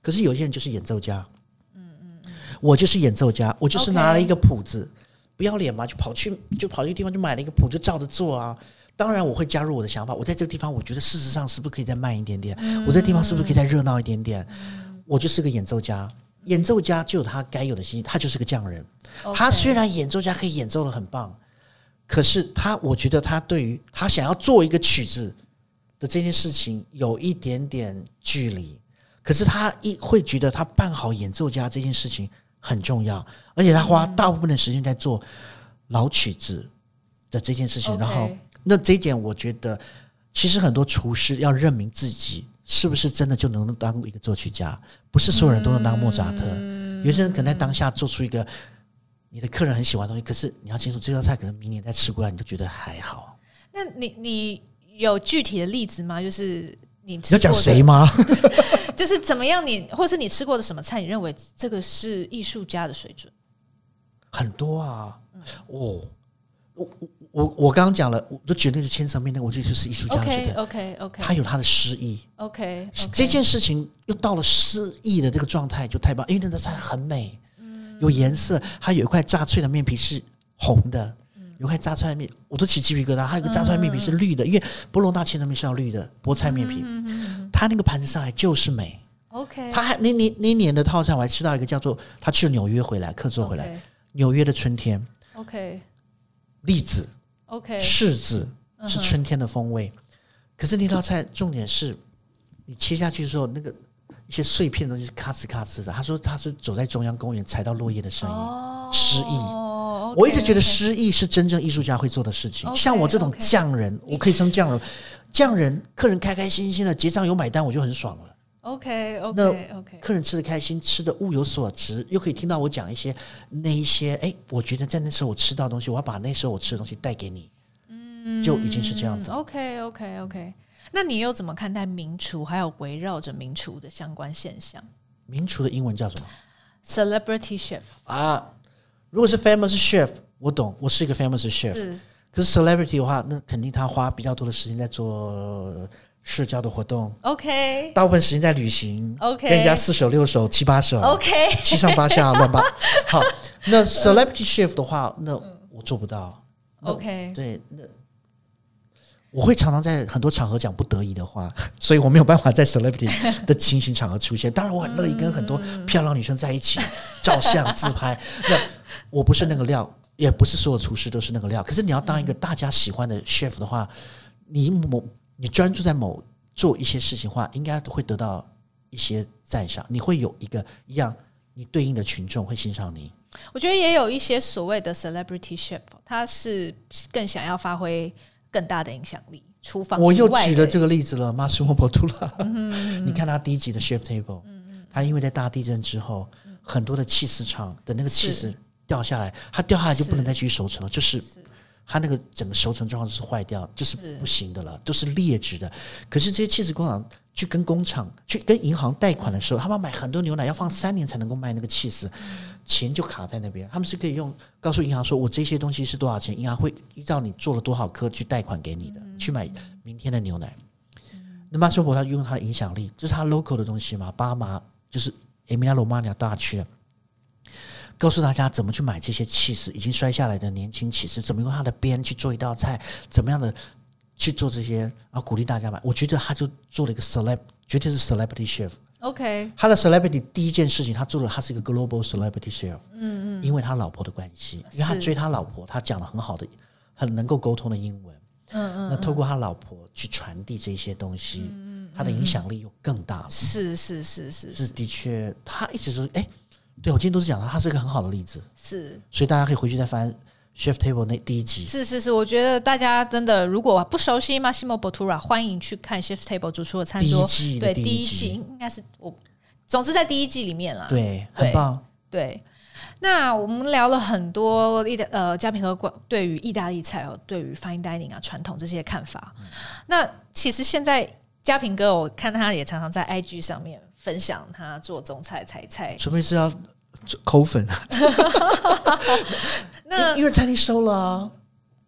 可是有些人就是演奏家，嗯嗯嗯，我就是演奏家，我就是拿了一个谱子。不要脸嘛，就跑去就跑一个地方就买了一个谱，就照着做啊。当然我会加入我的想法。我在这个地方，我觉得事实上是不是可以再慢一点点？嗯、我这地方是不是可以再热闹一点点？嗯、我就是个演奏家，演奏家就有他该有的心，他就是个匠人。他虽然演奏家可以演奏的很棒，可是他我觉得他对于他想要做一个曲子的这件事情有一点点距离。可是他一会觉得他办好演奏家这件事情。很重要，而且他花大部分的时间在做老曲子的这件事情。然后，那这一点我觉得，其实很多厨师要认明自己是不是真的就能当一个作曲家，不是所有人都能当莫扎特。嗯、有些人可能在当下做出一个你的客人很喜欢的东西，可是你要清楚，这道菜可能明年再吃过来，你就觉得还好。那你你有具体的例子吗？就是。你，你要讲谁吗？就是怎么样你，你或是你吃过的什么菜，你认为这个是艺术家的水准？很多啊，嗯、哦，我我我我刚刚讲了，我都举例是千层面，那个我觉得就是艺术家的水准。OK OK OK，他有他的诗意。OK，, okay 这件事情又到了诗意的这个状态，就太棒，因为那道菜很美，嗯、有颜色，还有一块炸脆的面皮是红的。有块炸菜面，我都起鸡皮疙瘩。还有个炸菜面皮是绿的，嗯、因为波罗那千层面是要绿的菠菜面皮。嗯嗯嗯、他那个盘子上来就是美。OK，他还那那那年的套餐我还吃到一个叫做他去了纽约回来客座回来.纽约的春天。OK，栗子。OK，柿子是春天的风味。嗯、可是那道菜重点是，你切下去的时候，那个一些碎片的东西咔哧咔哧的。他说他是走在中央公园踩到落叶的声音，诗意。Oh. 我一直觉得诗意是真正艺术家会做的事情。Okay, 像我这种匠人.我可以称匠人。匠人，客人开开心心的结账有买单，我就很爽了。OK OK OK，客人吃的开心，吃的物有所值，又可以听到我讲一些那一些。哎，我觉得在那时候我吃到东西，我要把那时候我吃的东西带给你。嗯，就已经是这样子。OK OK OK，那你又怎么看待名厨，还有围绕着名厨的相关现象？名厨的英文叫什么？Celebrity chef 啊。如果是 famous chef，我懂，我是一个 famous chef。是，可是 celebrity 的话，那肯定他花比较多的时间在做社交的活动。OK，大部分时间在旅行。OK，跟人家四手六手七八手。OK，七上八下乱八。好，那 celebrity chef 的话，那我做不到。OK，对，那。我会常常在很多场合讲不得已的话，所以我没有办法在 celebrity 的情形场合出现。当然，我很乐意跟很多漂亮女生在一起照相自拍。那我不是那个料，也不是所有厨师都是那个料。可是你要当一个大家喜欢的 chef 的话，你某你专注在某做一些事情的话，应该会得到一些赞赏。你会有一个一样你对应的群众会欣赏你。我觉得也有一些所谓的 celebrity chef，他是更想要发挥。更大的影响力，厨房。我又举了这个例子了，Massimo Bottura。你看他第一集的 Chef Table，他因为在大地震之后，很多的起司厂的那个起司掉下来，它掉下来就不能再继续熟成了，就是它那个整个熟成状况是坏掉，就是不行的了，都是劣质的。可是这些起司工厂去跟工厂去跟银行贷款的时候，他们买很多牛奶要放三年才能够卖那个起司，钱就卡在那边。他们是可以用告诉银行说，我这些东西是多少钱，银行会依照你做了多少颗去贷款给你的，去买明天的牛奶。那马修伯他用他的影响力，这是他 local 的东西嘛？巴马就是 Emilia Romagna 大区。告诉大家怎么去买这些气势，已经摔下来的年轻起司，怎么用他的边去做一道菜，怎么样的去做这些，然后鼓励大家买。我觉得他就做了一个 celeb，绝对是 celebrity chef。OK，他的 celebrity 第一件事情，他做了，他是一个 global celebrity chef。嗯嗯，因为他老婆的关系，因为他追他老婆，他讲了很好的、很能够沟通的英文。嗯嗯，那透过他老婆去传递这些东西，嗯，他的影响力又更大了。是是是是，是的确，他一直说，哎。对，我今天都是讲他，他是一个很好的例子。是，所以大家可以回去再翻 Chef Table 那第一集。是是是，我觉得大家真的如果不熟悉 Massimo Bottura，欢迎去看 Chef Table 主厨的餐桌。第一季，对，第一季应该是我，总之在第一季里面了。对，很棒。对，那我们聊了很多意大呃嘉平和关对于意大利菜哦，对于 Fine Dining 啊传统这些看法。嗯、那其实现在嘉平哥，我看他也常常在 IG 上面。分享他做中菜、菜菜，准备是要扣粉。那因为餐厅收了啊。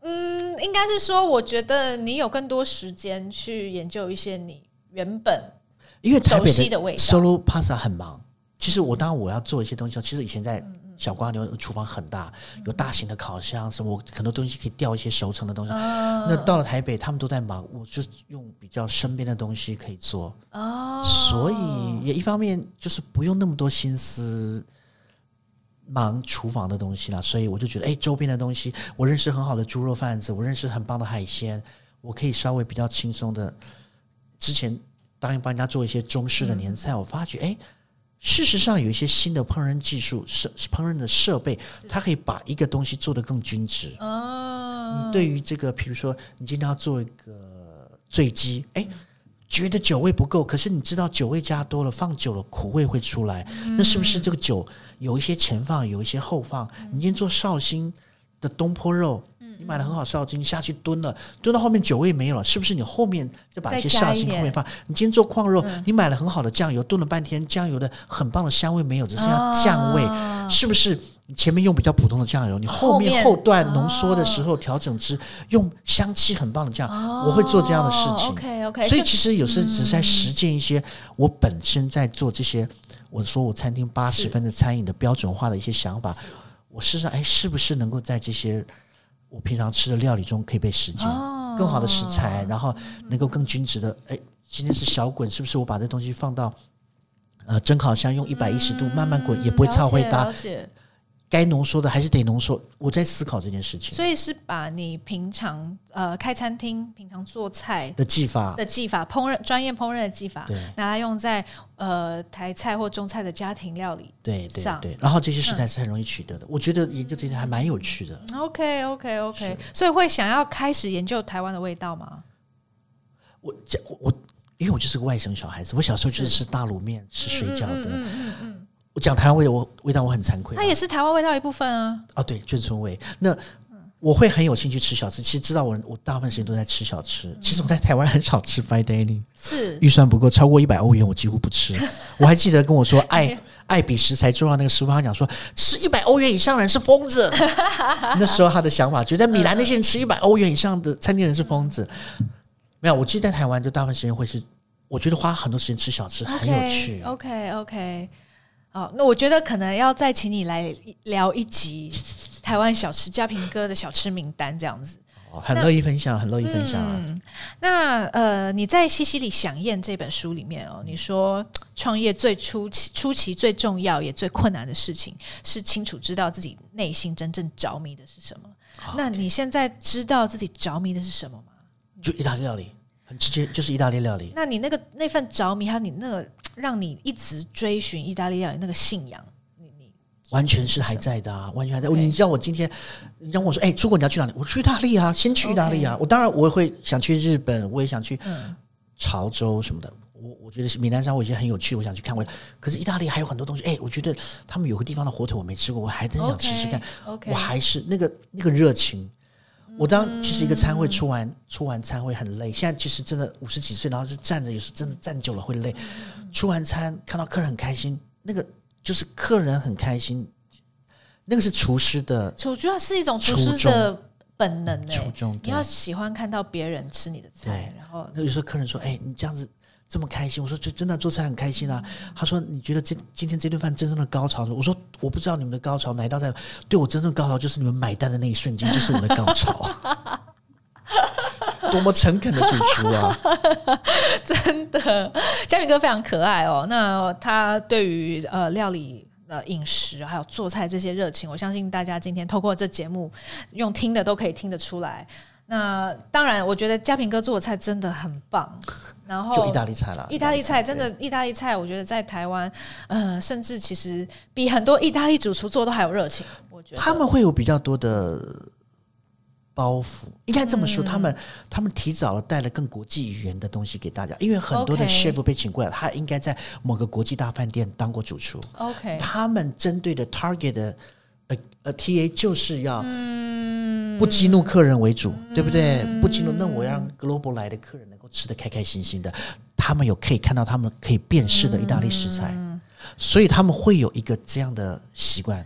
嗯，应该是说，我觉得你有更多时间去研究一些你原本因为熟悉的味道。Solo Pasta 很忙，其实我当然我要做一些东西，其实以前在。小瓜牛厨房很大，有大型的烤箱，什么我很多东西可以调一些熟成的东西。哦、那到了台北，他们都在忙，我就用比较身边的东西可以做。哦，所以也一方面就是不用那么多心思忙厨房的东西了，所以我就觉得，哎，周边的东西，我认识很好的猪肉贩子，我认识很棒的海鲜，我可以稍微比较轻松的。之前答应帮人家做一些中式的年菜，嗯、我发觉，哎。事实上，有一些新的烹饪技术、设烹饪的设备，它可以把一个东西做得更均值。哦，你对于这个，比如说，你今天要做一个醉鸡，哎，觉得酒味不够，可是你知道酒味加多了，放久了苦味会出来。那是不是这个酒有一些前放，有一些后放？你今天做绍兴的东坡肉。你买了很好绍兴下去炖了，炖到后面酒味没有了，是不是你后面就把一些绍兴后面放？你今天做矿肉，嗯、你买了很好的酱油，炖了半天，酱油的很棒的香味没有，只剩下酱味，哦、是不是？你前面用比较普通的酱油，你后面后段浓缩的时候调整汁，用香气很棒的酱，哦、我会做这样的事情。OK OK，所以其实有时候只是在实践一些我本身在做这些，我说我餐厅八十分的餐饮的标准化的一些想法，我试试哎，是不是能够在这些。我平常吃的料理中可以被实践，哦、更好的食材，然后能够更均值的。哎，今天是小滚，是不是我把这东西放到呃蒸烤箱，用一百一十度慢慢滚，嗯、也不会超会搭。该浓缩的还是得浓缩，我在思考这件事情。所以是把你平常呃开餐厅、平常做菜的技法的技法、烹饪专业烹饪的技法，对，拿来用在呃台菜或中菜的家庭料理对对对。然后这些食材是很容易取得的，嗯、我觉得研究这些还蛮有趣的。OK OK OK，所以会想要开始研究台湾的味道吗？我我我，因为我就是个外省小孩子，我小时候就是吃大卤面、是吃水饺的。我讲台湾味，我味道我很惭愧。它也是台湾味道一部分啊。哦，对，眷村味。那我会很有兴趣吃小吃。其实知道我，我大部分时间都在吃小吃。其实我在台湾很少吃 fine dining，是预算不够，超过一百欧元我几乎不吃。我还记得跟我说 爱爱比食材重要那个师傅，他讲说吃一百欧元以上的人是疯子。那时候他的想法，觉得米兰那些人吃一百欧元以上的餐厅人是疯子。没有，我记得在台湾就大部分时间会是，我觉得花很多时间吃小吃很有趣。OK OK。哦，那我觉得可能要再请你来聊一集台湾小吃嘉平哥的小吃名单这样子。哦，很乐意分享，很乐意分享啊。嗯，那呃，你在《西西里饗宴》这本书里面哦，你说创业最初期、初期最重要也最困难的事情是清楚知道自己内心真正着迷的是什么。哦，那你现在知道自己着迷的是什么吗？就意大利料理，很直接，就是意大利料理。那你那个那份着迷，还有你那个。让你一直追寻意大利料理那个信仰，你你完全是还在的啊，完全还在。对你知道我今天，你让我说，哎、欸，出国你要去哪里？我去意大利啊，先去意大利啊。Okay. 我当然我会想去日本，我也想去潮州什么的。我我觉得是米南山我已经很有趣，我想去看我。可是意大利还有很多东西，哎、欸，我觉得他们有个地方的火腿我没吃过，我还真想吃吃看。Okay. Okay. 我还是那个那个热情。我当其实一个餐会出完出完餐会很累，现在其实真的五十几岁，然后是站着，有时真的站久了会累。出完餐看到客人很开心，那个就是客人很开心，那个是厨师的，主要是一种厨师的本能。初衷，你要喜欢看到别人吃你的菜，然后那有时候客人说：“哎，你这样子。”这么开心，我说就真的做菜很开心啊。他说：“你觉得今今天这顿饭真正的高潮？”我说：“我不知道你们的高潮哪一道菜，对我真正高潮就是你们买单的那一瞬间，就是我的高潮。”多么诚恳的主厨啊！真的，嘉平哥非常可爱哦。那他对于呃料理、呃饮食还有做菜这些热情，我相信大家今天透过这节目用听的都可以听得出来。那当然，我觉得嘉平哥做的菜真的很棒。然后就意大利菜了，意大利菜真的，意大利菜，我觉得在台湾，呃，甚至其实比很多意大利主厨做都还有热情。我觉得他们会有比较多的包袱，应该这么说，嗯、他们他们提早了带了更国际语言的东西给大家，因为很多的 chef 被请过来，他应该在某个国际大饭店当过主厨。OK，他们针对的 target 的呃呃 TA 就是要不激怒客人为主，嗯、对不对？不激怒，那我让 global 来的客人能够。吃得开开心心的，他们有可以看到他们可以辨识的意大利食材，嗯、所以他们会有一个这样的习惯。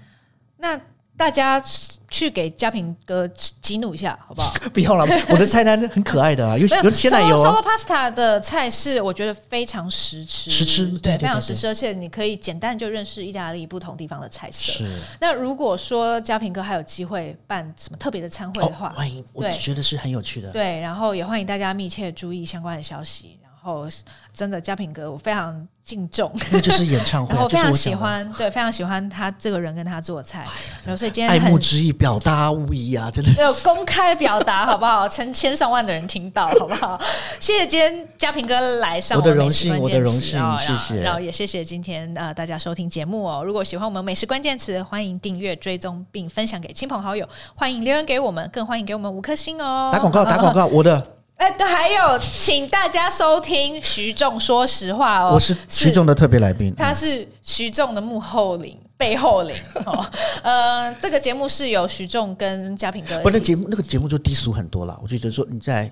那大家去给嘉平哥激怒一下，好不好？不用了，我的菜单很可爱的啊，有有鲜奶油。Solo Pasta 的菜式我觉得非常实吃，实吃对，非常实吃，而且你可以简单就认识意大利不同地方的菜色。是。那如果说嘉平哥还有机会办什么特别的餐会的话，哦、欢迎，我觉得是很有趣的。对，然后也欢迎大家密切注意相关的消息。然后真的嘉平哥，我非常敬重，那就是演唱会，然后非常喜欢，对，非常喜欢他这个人跟他做菜，然后所以今天爱慕之意表达无疑啊，真的是有公开表达，好不好？成千上万的人听到，好不好？谢谢今天嘉平哥来上我的荣幸，我的荣幸，谢谢，然后也谢谢今天呃大家收听节目哦。如果喜欢我们美食关键词，欢迎订阅、追踪并分享给亲朋好友，欢迎留言给我们，更欢迎给我们五颗星哦。打广告，打广告，我的。哎，对，还有，请大家收听徐仲说实话哦。我是徐仲的特别来宾，他是徐仲的幕后领、背后领 哦。呃，这个节目是由徐仲跟嘉平哥。不，那节目那个节目就低俗很多了。我就觉得说你在，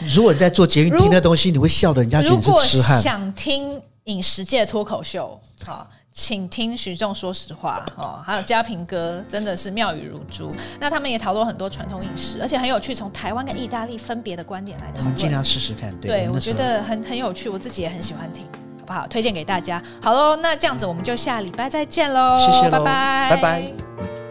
你 如果你在做节目听那东西，你会笑的，人家觉得你是痴汉。想听饮食界脱口秀，好。请听徐仲说实话哦，还有嘉平哥真的是妙语如珠。那他们也讨论很多传统饮食，而且很有趣，从台湾跟意大利分别的观点来讨论。我们尽量试试看，对，对我觉得很很有趣，我自己也很喜欢听，好不好？推荐给大家。好喽，那这样子我们就下礼拜再见喽，谢谢，拜拜，拜拜。